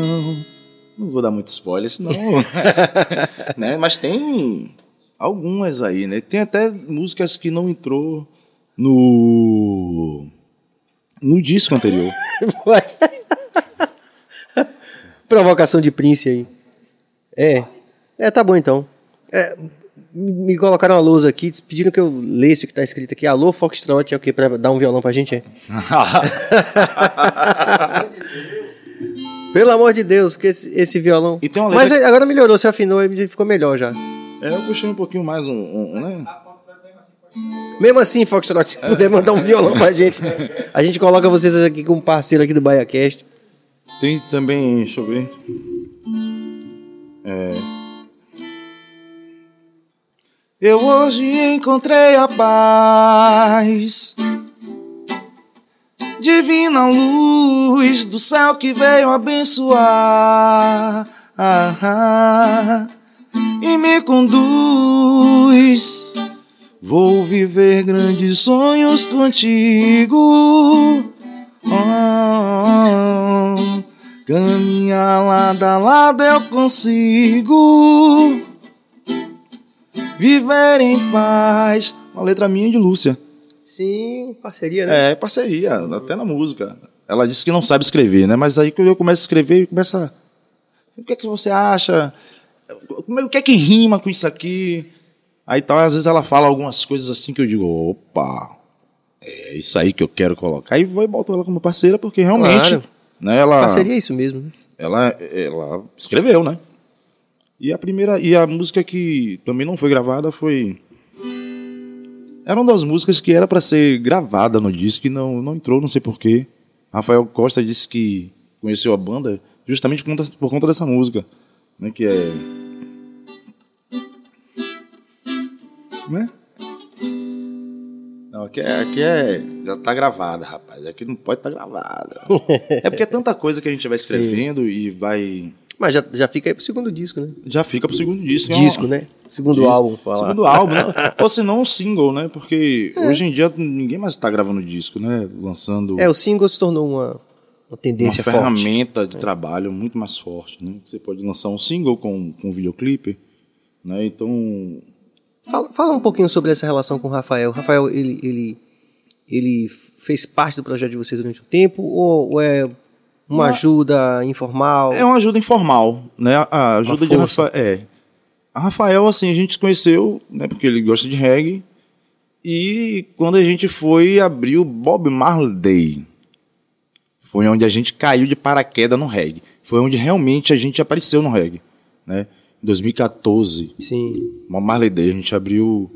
Não vou dar muito spoiler, senão. <laughs> né? Mas tem algumas aí, né? Tem até músicas que não entrou no no disco anterior. <laughs> Provocação de Prince aí. É. É, tá bom então. É, me colocaram uma lousa aqui, pediram que eu lesse o que tá escrito aqui. Alô, Foxtrot, é o que? Pra dar um violão pra gente? É? <laughs> Pelo amor de Deus, porque esse, esse violão. Mas agora melhorou, você afinou e ficou melhor já. É, eu puxei um pouquinho mais um, um né? Mesmo assim, Foxtrot, se puder mandar um violão pra gente, <laughs> a gente coloca vocês aqui como parceiro aqui do BaiaCast. Tem também, deixa eu ver. É. Eu hoje encontrei a paz, divina luz do céu que veio abençoar. E me conduz. Vou viver grandes sonhos contigo. Oh, caminhar lado a lado eu consigo. Viver em paz. Uma letra minha de Lúcia. Sim, parceria, né? É, parceria, até na música. Ela disse que não sabe escrever, né? Mas aí que eu começo a escrever, começa. O que é que você acha? o que é que rima com isso aqui? Aí tal, às vezes ela fala algumas coisas assim que eu digo, opa, é isso aí que eu quero colocar. Aí vou e boto ela como parceira, porque realmente. Claro. Né, ela, Parceria é isso mesmo. Né? Ela, ela escreveu, né? E a primeira. E a música que também não foi gravada foi. Era uma das músicas que era para ser gravada no disco e não, não entrou, não sei porquê. Rafael Costa disse que conheceu a banda justamente por conta, por conta dessa música. Né, que é né? Não, aqui é, aqui é. Já tá gravada, rapaz. Aqui não pode estar tá gravada. <laughs> é porque é tanta coisa que a gente vai escrevendo Sim. e vai. Mas já, já fica aí pro segundo disco, né? Já fica pro segundo disco. Disco, né? Segundo disco. álbum. Falar. Segundo álbum, né? <laughs> Ou se não, um single, né? Porque é. hoje em dia ninguém mais tá gravando disco, né? Lançando. É, o single se tornou uma, uma tendência uma ferramenta de é. trabalho muito mais forte, né? Você pode lançar um single com, com um videoclipe, né? Então Fala, fala, um pouquinho sobre essa relação com o Rafael. O Rafael, ele, ele, ele fez parte do projeto de vocês durante o tempo ou, ou é uma, ajuda informal? É uma ajuda informal, né? A ajuda de Rafael. É. A Rafael, assim, a gente se conheceu, né? Porque ele gosta de reggae. E quando a gente foi abrir o Bob Marley Day, foi onde a gente caiu de paraquedas no reggae. Foi onde realmente a gente apareceu no reggae, né? 2014. Sim. Uma Marley Day. A gente abriu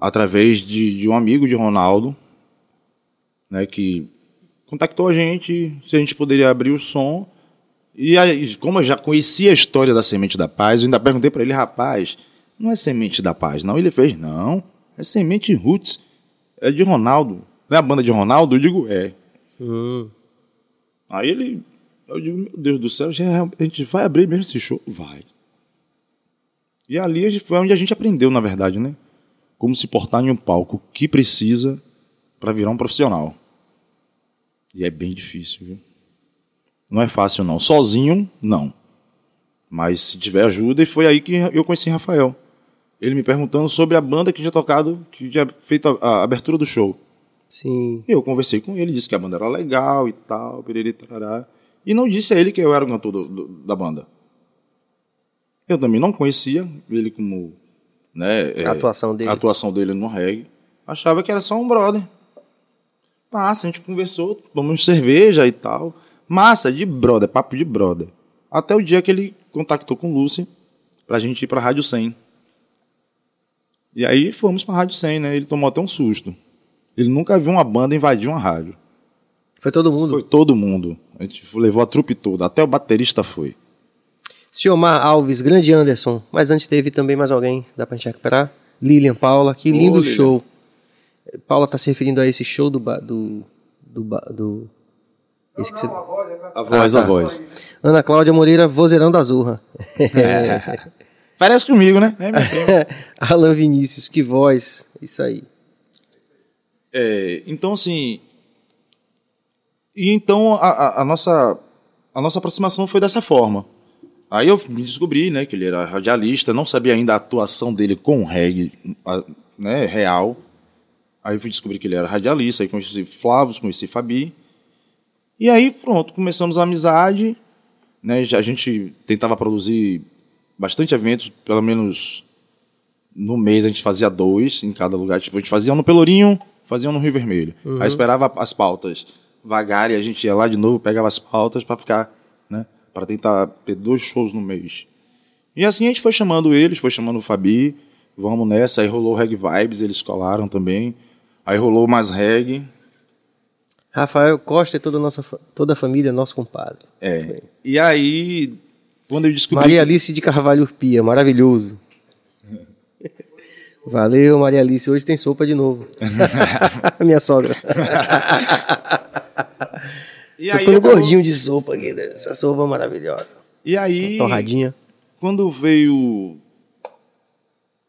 através de, de um amigo de Ronaldo, né, que contactou a gente se a gente poderia abrir o som. E aí, como eu já conhecia a história da Semente da Paz, eu ainda perguntei para ele, rapaz, não é Semente da Paz, não? Ele fez, não, é Semente Roots, é de Ronaldo. Não é a banda de Ronaldo? Eu digo, é. Uhum. Aí ele, eu digo, meu Deus do céu, já- a gente vai abrir mesmo esse show? Vai. E ali foi onde a gente aprendeu, na verdade, né? Como se portar em um palco, o que precisa para virar um profissional. E é bem difícil, viu? Não é fácil, não. Sozinho, não. Mas se tiver ajuda, e foi aí que eu conheci Rafael. Ele me perguntando sobre a banda que tinha tocado, que tinha feito a, a abertura do show. Sim. E eu conversei com ele, disse que a banda era legal e tal, piriri, tarará. E não disse a ele que eu era o cantor do- do- da banda. Eu também não conhecia ele como. Né, é, A atuação dele. A atuação dele no reggae. Achava que era só um brother. Massa, a gente conversou, tomamos cerveja e tal. Massa, de brother, papo de brother. Até o dia que ele contactou com o Lúcia pra gente ir pra Rádio 100. E aí fomos pra Rádio 100, né? Ele tomou até um susto. Ele nunca viu uma banda invadir uma rádio. Foi todo mundo. Foi todo mundo. A gente levou a trupe toda, até o baterista foi. Ciomar Alves, grande Anderson. Mas antes teve também mais alguém, dá pra gente recuperar? Lilian Paula, que Ô, lindo Lilian. show. Paula tá se referindo a esse show do. ba- do, do, ba- do esse que você- a voz é. A voz, Ah, a tá. voz. Ana Cláudia Moreira, vozeirão da Zurra. <laughs> Parece comigo, né? É. <laughs> Alan Vinícius, que voz. Isso aí. É, então, assim. E então a, a- a nossa, a nossa aproximação foi dessa forma. Aí eu me descobri, né, que ele era radialista, não sabia ainda a atuação dele com o reggae, né, real. Aí fui descobrir que ele era radialista, aí conheci Flávio, conheci Fabi. E aí, pronto, começamos a amizade, né, a gente tentava produzir bastante eventos, pelo menos no mês a gente fazia dois em cada lugar. Tipo, a gente fazia um no Pelourinho, fazia um no Rio Vermelho. Aí esperava as pautas vagar e a gente ia lá de novo, pegava as pautas para ficar, né? Para tentar ter dois shows no mês. E assim a gente foi chamando eles, foi chamando o Fabi, vamos nessa. Aí rolou Reg Vibes, eles colaram também. Aí rolou mais reggae. Rafael Costa e toda a, nossa, toda a família, nosso compadre. É. E aí, quando eu descobri. Maria Alice de Carvalho Urpia, maravilhoso. <laughs> Valeu, Maria Alice. Hoje tem sopa de novo. <laughs> Minha sogra. E Eu aí, acabou- gordinho de sopa aqui, né? essa sopa maravilhosa. E aí. Torradinha. quando veio.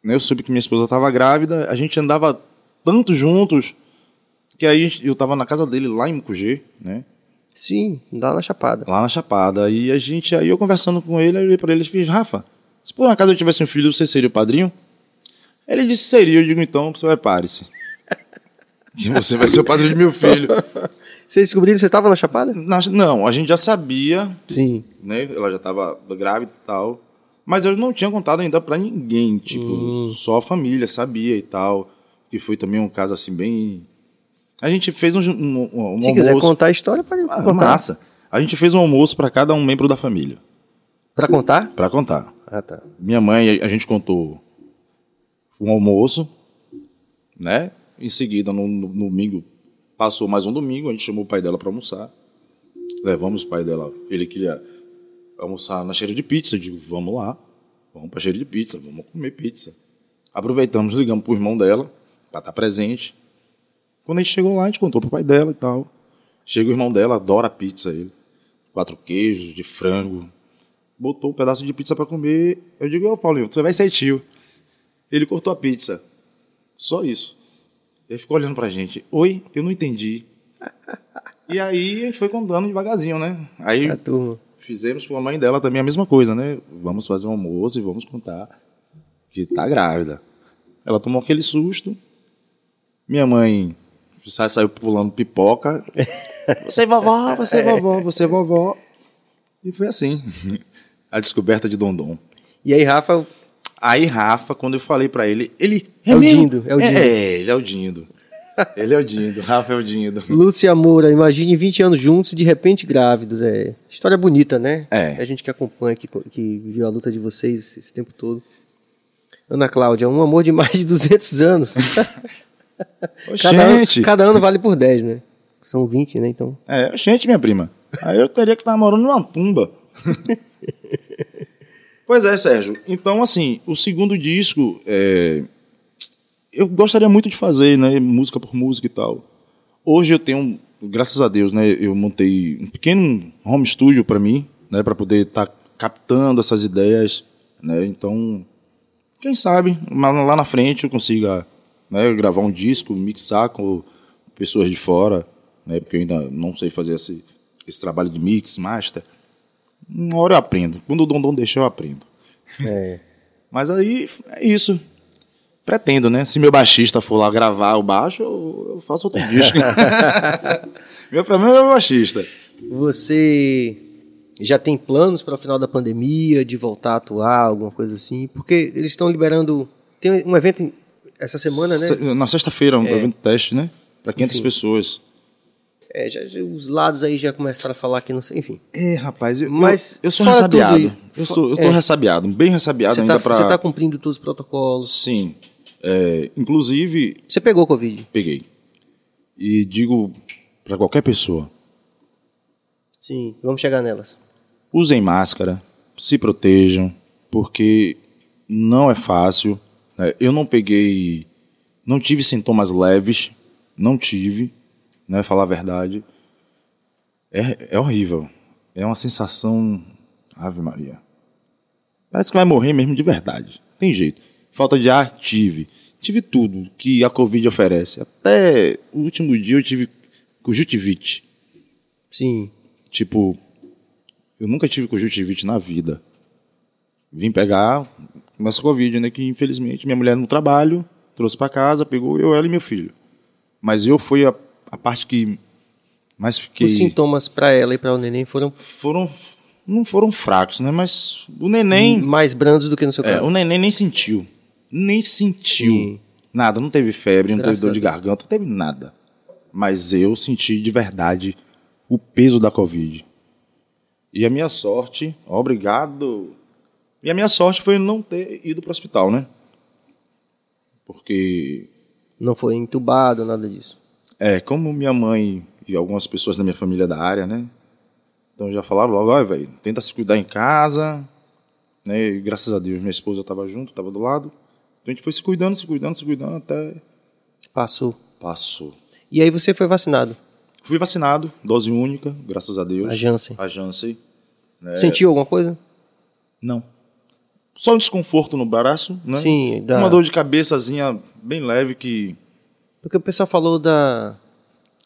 Né, eu soube que minha esposa estava grávida, a gente andava tanto juntos que aí eu estava na casa dele lá em Mucugê, né? Sim, dá na chapada. Lá na Chapada. E a gente, aí eu conversando com ele, eu olhei pra ele e fiz, Rafa, se por acaso eu tivesse um filho, você seria o padrinho? Ele disse seria, eu digo então, prepare-se. <laughs> Que você vai ser o padrinho de meu filho. Vocês descobriram que você estava na chapada? Na- Não, a gente já sabia Sim. né? Ela já estava grávida e tal. Mas eu não tinha contado ainda pra ninguém, tipo, só a família sabia e tal. Que foi também um caso assim bem. A gente fez um, um, um Se quiser almoço. contar a história, pode Ah, contar. massa. A gente fez um almoço pra cada um membro da família, Pra contar? Pra contar. Ah, tá. Minha mãe, a gente contou um almoço, né? Em seguida, no, no domingo, passou mais um domingo, a gente chamou o pai dela para almoçar. Levamos o pai dela, ele queria almoçar na cheira de pizza, eu digo, vamos lá, vamos pra cheira de pizza, vamos comer pizza. Aproveitamos, ligamos pro irmão dela, para estar presente. Quando a gente chegou lá, a gente contou pro pai dela e tal. Chega o irmão dela, adora pizza, ele. Quatro queijos de frango, botou um pedaço de pizza pra comer. Eu digo, ô Paulinho, você vai ser tio. Ele cortou a pizza. Só isso. Ele ficou olhando pra gente. Oi, eu não entendi. <laughs> E aí a gente foi contando devagarzinho, né? Aí fizemos com a mãe dela também a mesma coisa, né? Vamos fazer um almoço e vamos contar que tá grávida. Ela tomou aquele susto. Minha mãe sa- saiu pulando pipoca. <laughs> Você é vovó, você é vovó, você é vovó. E foi assim. <laughs> A descoberta de Dondon. E aí, Rafa, Aí, Rafa, quando eu falei pra ele, ele. É o mesmo?" Dindo, é o Dindo. É, ele é o Dindo. Ele é o Dindo, <laughs> Rafa é o Dindo. Lúcia Moura, imagine 20 anos juntos e de repente grávidos. É história bonita, né? É. A gente que acompanha, que, que viu a luta de vocês esse tempo todo. Ana Cláudia, um amor de mais de 200 anos. Cada, ano, Gente, cada ano vale por 10, né? São 20, né? Então. É, gente, minha prima. Aí eu teria que estar morando numa tumba. <laughs> pois é, Sérgio. Então, assim, o segundo disco, é, eu gostaria muito de fazer, né? Música por música e tal. Hoje eu tenho graças a Deus, né, eu montei um pequeno home studio para mim, né, para poder estar captando essas ideias, né? Então, quem sabe lá na frente eu consiga né, gravar um disco, mixar com pessoas de fora, né, porque eu ainda não sei fazer esse, esse trabalho de mix, master. Uma hora eu aprendo. Quando o Dondon deixar, eu aprendo. É. <laughs> Mas aí é isso. Pretendo, né? Se meu baixista for lá gravar o baixo, eu, faço outro disco. <laughs> <laughs> meu problema é o baixista. Você já tem planos para o final da pandemia, de voltar a atuar, alguma coisa assim? Porque eles estão liberando. Tem um evento essa semana, né? Se- Na sexta-feira, um evento teste, né? Para 500 Enfim. pessoas. É, já- os lados aí já começaram a falar que não sei. Enfim. É, rapaz, eu, Mas eu, eu sou ressabiado. Eu, estou, eu tô é. ressabiado, bem ressabiado Você ainda está para. cumprindo todos os protocolos. Sim. É, inclusive, Você pegou Covid? peguei. E digo para qualquer pessoa: Sim, vamos chegar nelas. usem máscara, se protejam, porque não é fácil. Né? Eu não peguei, não tive sintomas leves, não tive, né? Falar a verdade. É, é horrível. É uma sensação. Ave Maria. Parece que vai morrer mesmo de verdade. Tem jeito. Falta de ar, tive. Tive tudo que a Covid oferece. Até o último dia eu tive conjuntivite. Sim. Tipo, eu nunca tive conjuntivite na vida. Vim pegar essa Covid, né? Que infelizmente minha mulher no trabalho trouxe pra casa, pegou eu, ela e meu filho. Mas eu fui a, a parte que mais fiquei. Os sintomas para ela e para o neném foram Foram. Não foram fracos, né? Mas o neném. mais brandos do que no seu É, caso. o neném nem sentiu. Nem sentiu. Nada, não teve febre, não Graças teve dor de garganta, não teve nada. Mas eu senti de verdade o peso da Covid. E a minha sorte, obrigado. E a minha sorte foi não ter ido para o hospital, né? Porque, Não foi entubado, nada disso. é, como minha mãe e algumas pessoas da minha família da área, né? Então já falaram logo, olha, velho, tenta se cuidar em casa, né? E graças a Deus minha esposa estava junto, estava do lado. Então a gente foi se cuidando, se cuidando, se cuidando até Passou. passou. E aí você foi vacinado. Fui vacinado, dose única, graças a Deus. A Janssen. A Janssen. É. Sentiu alguma coisa? Não. Só um desconforto no braço, né? Sim, dá. Uma dor de cabeçazinha bem leve que Porque o pessoal falou da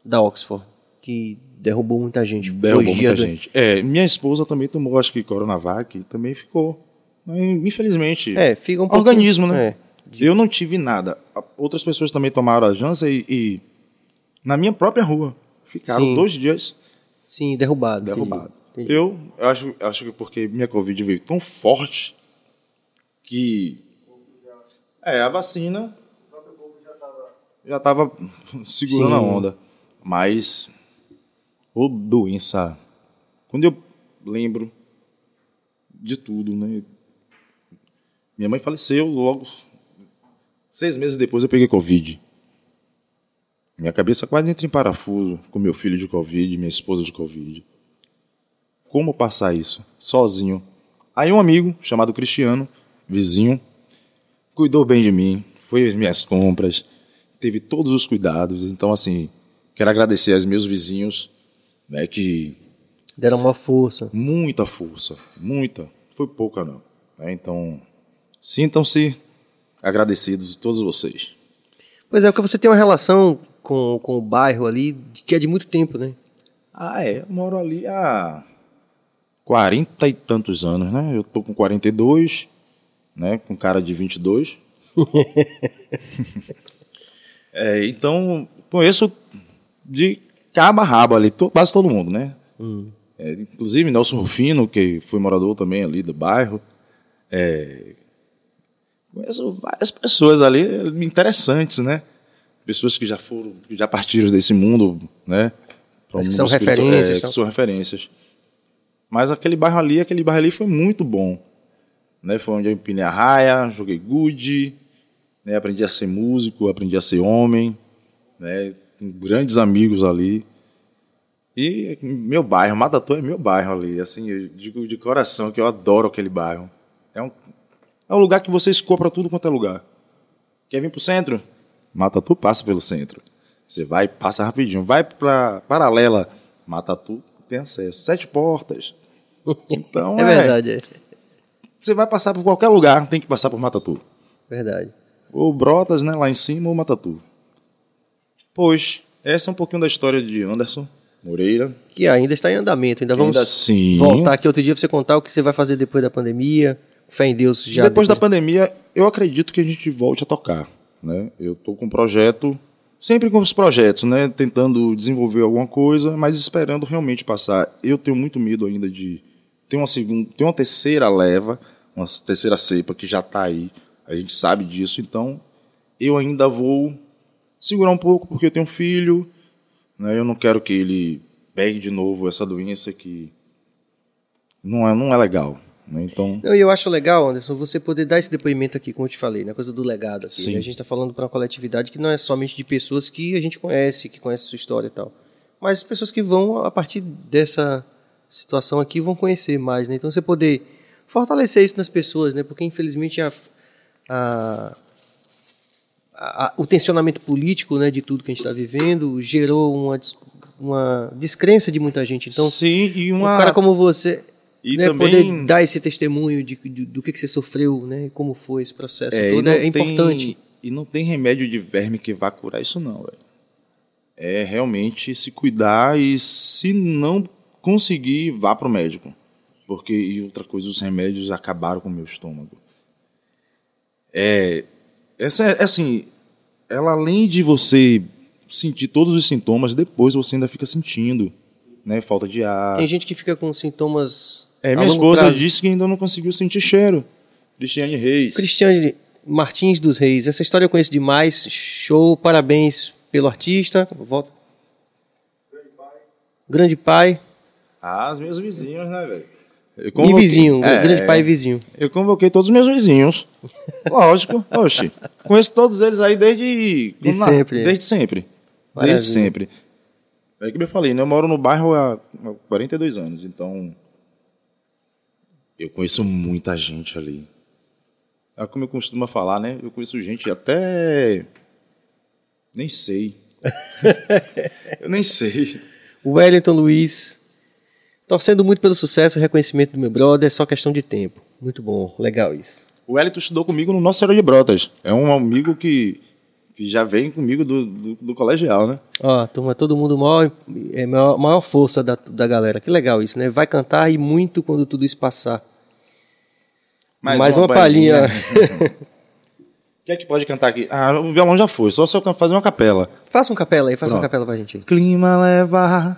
da Oxford, que derrubou muita gente. derrubou muita do- gente. É, minha esposa também tomou, acho que Coronavac, também ficou. Mas, infelizmente. É, fica um pouco... organismo, né? É. Eu não tive nada. Outras pessoas também tomaram a Janssen e, e na minha própria rua. Ficaram Sim. dois dias Sim, derrubado. entendi. derrubados. Entendi. Eu acho, acho que porque minha Covid veio tão forte que. É, a vacina já estava segurando a Sim. onda. Mas. Ô, doença. Quando eu lembro de tudo, né? Minha mãe faleceu logo. Seis meses depois eu peguei Covid. Minha cabeça quase entra em parafuso com meu filho de Covid, minha esposa de Covid. Como passar isso? Sozinho. Aí um amigo, chamado Cristiano, vizinho, cuidou bem de mim, foi às minhas compras, teve todos os cuidados. Então, assim, quero agradecer aos meus vizinhos, né, que Deram uma força. muita força, muita, foi pouca não. né? Então, sintam-se agradecidos todos vocês. Pois é, porque você tem uma relação com, com o bairro ali que é de muito tempo, né? Ah, é, eu moro ali há 40 e tantos anos, né? Eu tô com 42, né, com cara de 22. <laughs> é, então, conheço de cabo a rabo ali, to- quase todo mundo, né? É, inclusive Nelson Rufino, que foi morador também ali do bairro. É, conheço várias pessoas ali interessantes, né? Pessoas que já foram, que já partiram desse mundo, né? Um mundo são referências, É, então. são referências. Mas aquele bairro ali, aquele bairro ali foi muito bom. Né? Foi onde eu empinei a raia, joguei good, né? aprendi a ser músico, aprendi a ser homem, né? com grandes amigos ali. E meu bairro, Matatu é meu bairro ali. Assim, eu digo de coração que eu adoro aquele bairro. É um, é um lugar que você escoa pra tudo quanto é lugar. Quer vir pro centro? Matatu passa pelo centro. Você vai, passa rapidinho. Vai pra paralela, mata tudo, tem acesso. Sete portas. <laughs> Então É verdade, é Você vai passar por qualquer lugar, tem que passar por Matatu. verdade. Ou Brotas, né, lá em cima, ou Matatu. Pois, essa é um pouquinho da história de Anderson Moreira. Que ainda está em andamento, ainda vamos Ainda sim. voltar aqui outro dia para você contar o que você vai fazer depois da pandemia. Fé em Deus já. Depois da pandemia, eu acredito que a gente volte a tocar. Né? Eu estou com um projeto, sempre com os projetos, né? tentando desenvolver alguma coisa, mas esperando realmente passar. Eu tenho muito medo ainda de. Tem uma, segunda, tem uma terceira leva, uma terceira cepa que já está aí, a gente sabe disso, então eu ainda vou segurar um pouco, porque eu tenho um filho, né? eu não quero que ele pegue de novo essa doença que não é, não é legal. Né? Então. Não, e eu acho legal, Anderson, você poder dar esse depoimento aqui, como eu te falei, na coisa do legado. Aqui, né? A gente está falando para uma coletividade que não é somente de pessoas que a gente conhece, que conhece sua história e tal, mas pessoas que vão, a partir dessa situação aqui, vão conhecer mais. Né? Então, você poder fortalecer isso nas pessoas, né? porque infelizmente a, a, a- o tensionamento político né, de tudo que a gente está vivendo gerou uma, uma descrença de muita gente. Então, Sim, e uma. um cara como você E né, também- poder dar esse testemunho de, de- do que, que você sofreu, né, como foi esse processo É, todo é tem- importante. E não tem remédio de verme que vá curar isso, não. É realmente se cuidar e se não conseguir, vá pro médico. Porque, e outra coisa, os remédios acabaram com o meu estômago. É. Essa é assim. Ela, além de você sentir todos os sintomas, depois você ainda fica sentindo, né? Falta de ar. Tem gente que fica com sintomas. É, minha esposa prazo. disse que ainda não conseguiu sentir cheiro. Cristiane Reis. Cristiane Martins dos Reis, essa história eu conheço demais. Show, parabéns pelo artista. Volta. Grande pai Ah, os meus vizinhos, né, velho? Eu e convoquei- vizinho, É, grande pai e vizinho. Eu convoquei todos os meus vizinhos. <laughs> Lógico, oxe. Conheço todos eles aí desde. De sempre. Desde sempre. Maravilha. Desde sempre. É que eu falei, né? Eu moro no bairro há há 42 anos, então. Eu conheço muita gente ali. É como eu costumo falar, né? Eu conheço gente até. Nem sei. <laughs> eu nem sei. O Wellington Luiz, torcendo muito pelo sucesso e reconhecimento do meu brother, é só questão de tempo. Muito bom, legal isso. O Wellington estudou comigo no Nosso Senhora de Brotas. É um amigo que, que já vem comigo do, do, do colegial, né? Ó, turma, todo mundo maior, é maior, maior força da, da galera. Que legal isso, né? Vai cantar e muito quando tudo isso passar. Mais, uma, palhinha. O <laughs> que é que pode cantar aqui? Ah, o violão já foi, só se eu fazer uma capela. faça um capela aí, faça uma capela pra gente. Clima leva,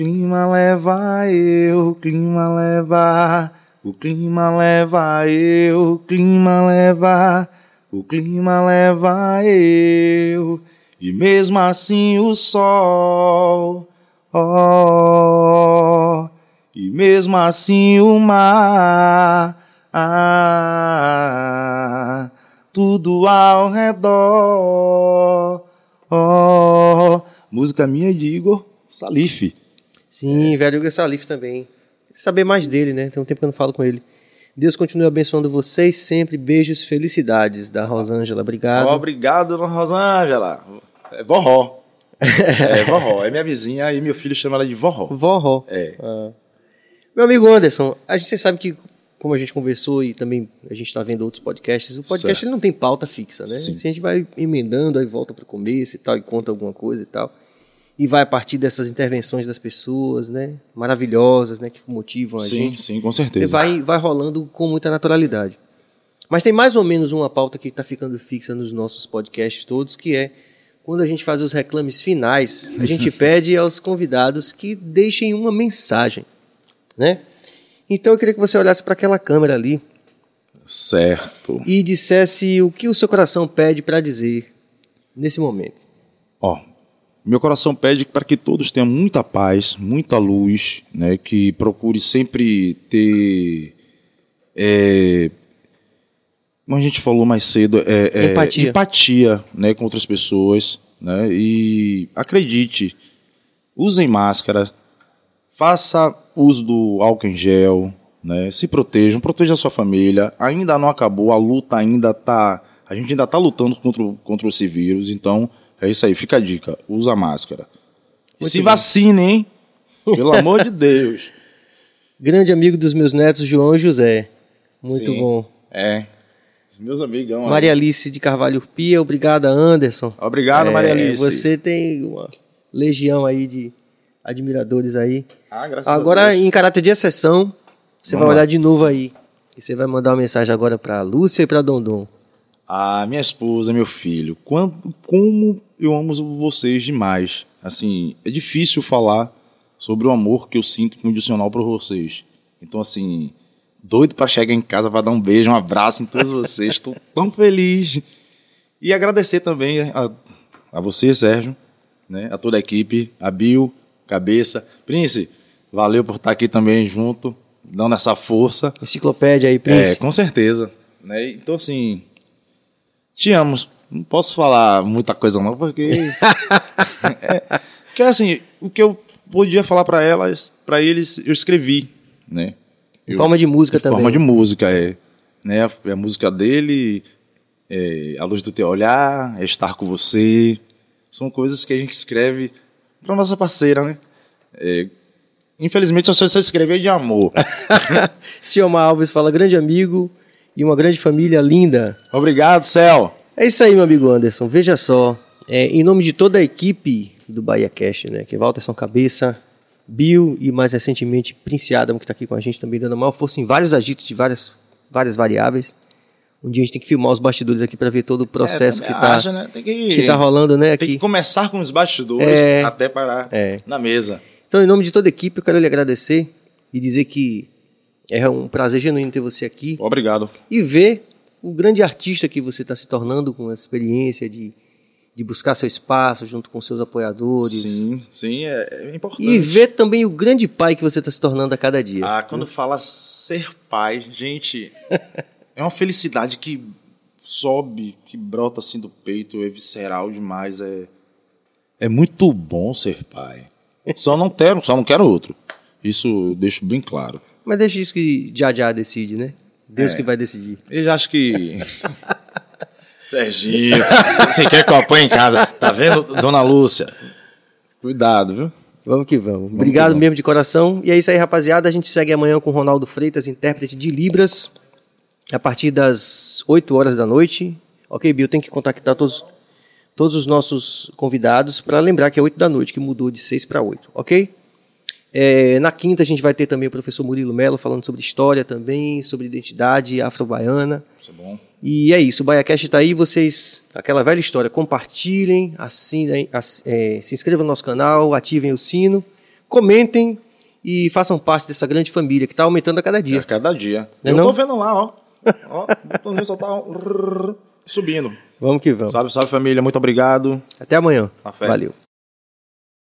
clima leva eu, clima leva, o clima leva eu, clima leva, o clima leva eu, e mesmo assim o sol, oh, e mesmo assim o mar, ah, tudo ao redor, oh, música minha de Igor Salif. Sim, velho Hugo Salif também. Queria saber mais dele, né? Tem um tempo que eu não falo com ele. Deus continue abençoando vocês sempre. Beijos, felicidades da Rosângela. Obrigado. Obrigado, dona Rosângela. É vorró. <laughs> é vorró. É minha vizinha e meu filho chama ela de vorró. Vorró. É. Ah. Meu amigo Anderson, a gente, sabe que, como a gente conversou e também a gente está vendo outros podcasts, o podcast Certo. ele não tem pauta fixa, né? Sim. Se a gente vai emendando, aí volta para o começo e tal, e conta alguma coisa e tal. E vai a partir dessas intervenções das pessoas, né? Maravilhosas, né? Que motivam a Sim, gente. sim, com E certeza. vai, vai rolando com muita naturalidade. Mas tem mais ou menos uma pauta que está ficando fixa nos nossos podcasts todos, que é quando a gente faz os reclames finais, a gente <laughs> pede aos convidados que deixem uma mensagem, né? Então eu queria que você olhasse para aquela câmera ali Certo. e dissesse o que o seu coração pede para dizer nesse momento. Ó, meu coração pede para que todos tenham muita paz, muita luz, né? Que procure sempre ter, é, como a gente falou mais cedo, é, é, Empatia. empatia, né, com outras pessoas, né? E acredite, usem máscara, faça uso do álcool em gel, né? Se protejam, proteja a sua família. Ainda não acabou, a luta ainda tá, a gente ainda tá lutando contra, contra esse vírus, então É isso aí, fica a dica. Usa máscara. E se bem. vacine, hein? <laughs> Pelo amor de Deus. Grande amigo dos meus netos, João José. Muito Sim. bom. É. Os meus amigão. Maria Alice de Carvalho Pia, obrigada, Anderson. Obrigado, É, Maria Alice. Você tem uma legião aí de admiradores aí. Ah, graças a Agora, Deus. em caráter de exceção, você Vamos vai lá. olhar de novo aí. E você vai mandar uma mensagem agora pra Lúcia e pra Dondon. A minha esposa, meu filho, quando, como eu amo vocês demais. Assim, é difícil falar sobre o amor que eu sinto incondicional por vocês. Então, assim, doido pra chegar em casa pra dar um beijo, um abraço em todos vocês. Estou tão feliz. E agradecer também a, a você, Sérgio, né, a toda a equipe, a Bill, Cabeça. Prince, valeu por estar aqui também junto, dando essa força. Enciclopédia aí, É, Prince. com certeza. Né? Então, assim, te amo. Não posso falar muita coisa não, porque... <laughs> é, porque, assim, o que eu podia falar para elas, para eles, eu escrevi, né? Eu- forma de música em também. forma de música, é. Né? A, a música dele, é, A Luz do Teu Olhar, É Estar Com Você, são coisas que a gente escreve para nossa parceira, né? É, infelizmente, eu só sei escrever de amor. <laughs> Cioma Alves fala, grande amigo e uma grande família linda. Obrigado, Céu. É isso aí, meu amigo Anderson. Veja só, é, em nome de toda a equipe do Bahia Cash, né, que é Walterson Cabeça, Bill e mais recentemente Prince Adam, que está aqui com a gente também, dando a maior força em vários agitos de várias, várias variáveis. Um dia a gente tem que filmar os bastidores aqui para ver todo o processo É, que, tá, acha, né? Que, que tá rolando, né, Tem que aqui. começar com os bastidores É. até parar É. na mesa. Então, em nome de toda a equipe, eu quero lhe agradecer e dizer que é um prazer genuíno ter você aqui. Obrigado. e ver o grande artista que você está se tornando com essa experiência de, de buscar seu espaço junto com seus apoiadores. Sim, sim, é, é importante. E ver também o grande pai que você está se tornando a cada dia. Ah, quando fala ser pai, gente, <laughs> é uma felicidade que sobe, que brota assim do peito, é visceral demais, é é muito bom ser pai. Só não quero, só não quero outro. Isso eu deixo bem claro. Mas deixa isso que já já decide, né? Deus É. que vai decidir. Ele acha que. <laughs> Serginho, você quer que eu apanhe em casa? Tá vendo, dona Lúcia? Cuidado, viu? Vamos que vamos. Obrigado que vamos. mesmo de coração. E é isso aí, rapaziada. A gente segue amanhã com o Ronaldo Freitas, intérprete de Libras, a partir das 8 horas da noite. Ok, Bill, tem que contactar todos, todos os nossos convidados para lembrar que é 8 da noite, que mudou de 6 para 8, ok? É, na quinta a gente vai ter também o professor Murilo Mello falando sobre história também, sobre identidade afro-baiana. Isso é bom. E é isso, o BaiaCast está aí, vocês, aquela velha história, compartilhem, assinem, ass- é, se inscrevam no nosso canal, ativem o sino, comentem e façam parte dessa grande família que está aumentando a cada dia. cada dia. Não é eu não? tô vendo lá, ó. Ó, o só tá subindo. Vamos que vamos. Salve, salve família, muito obrigado. Até amanhã. Valeu.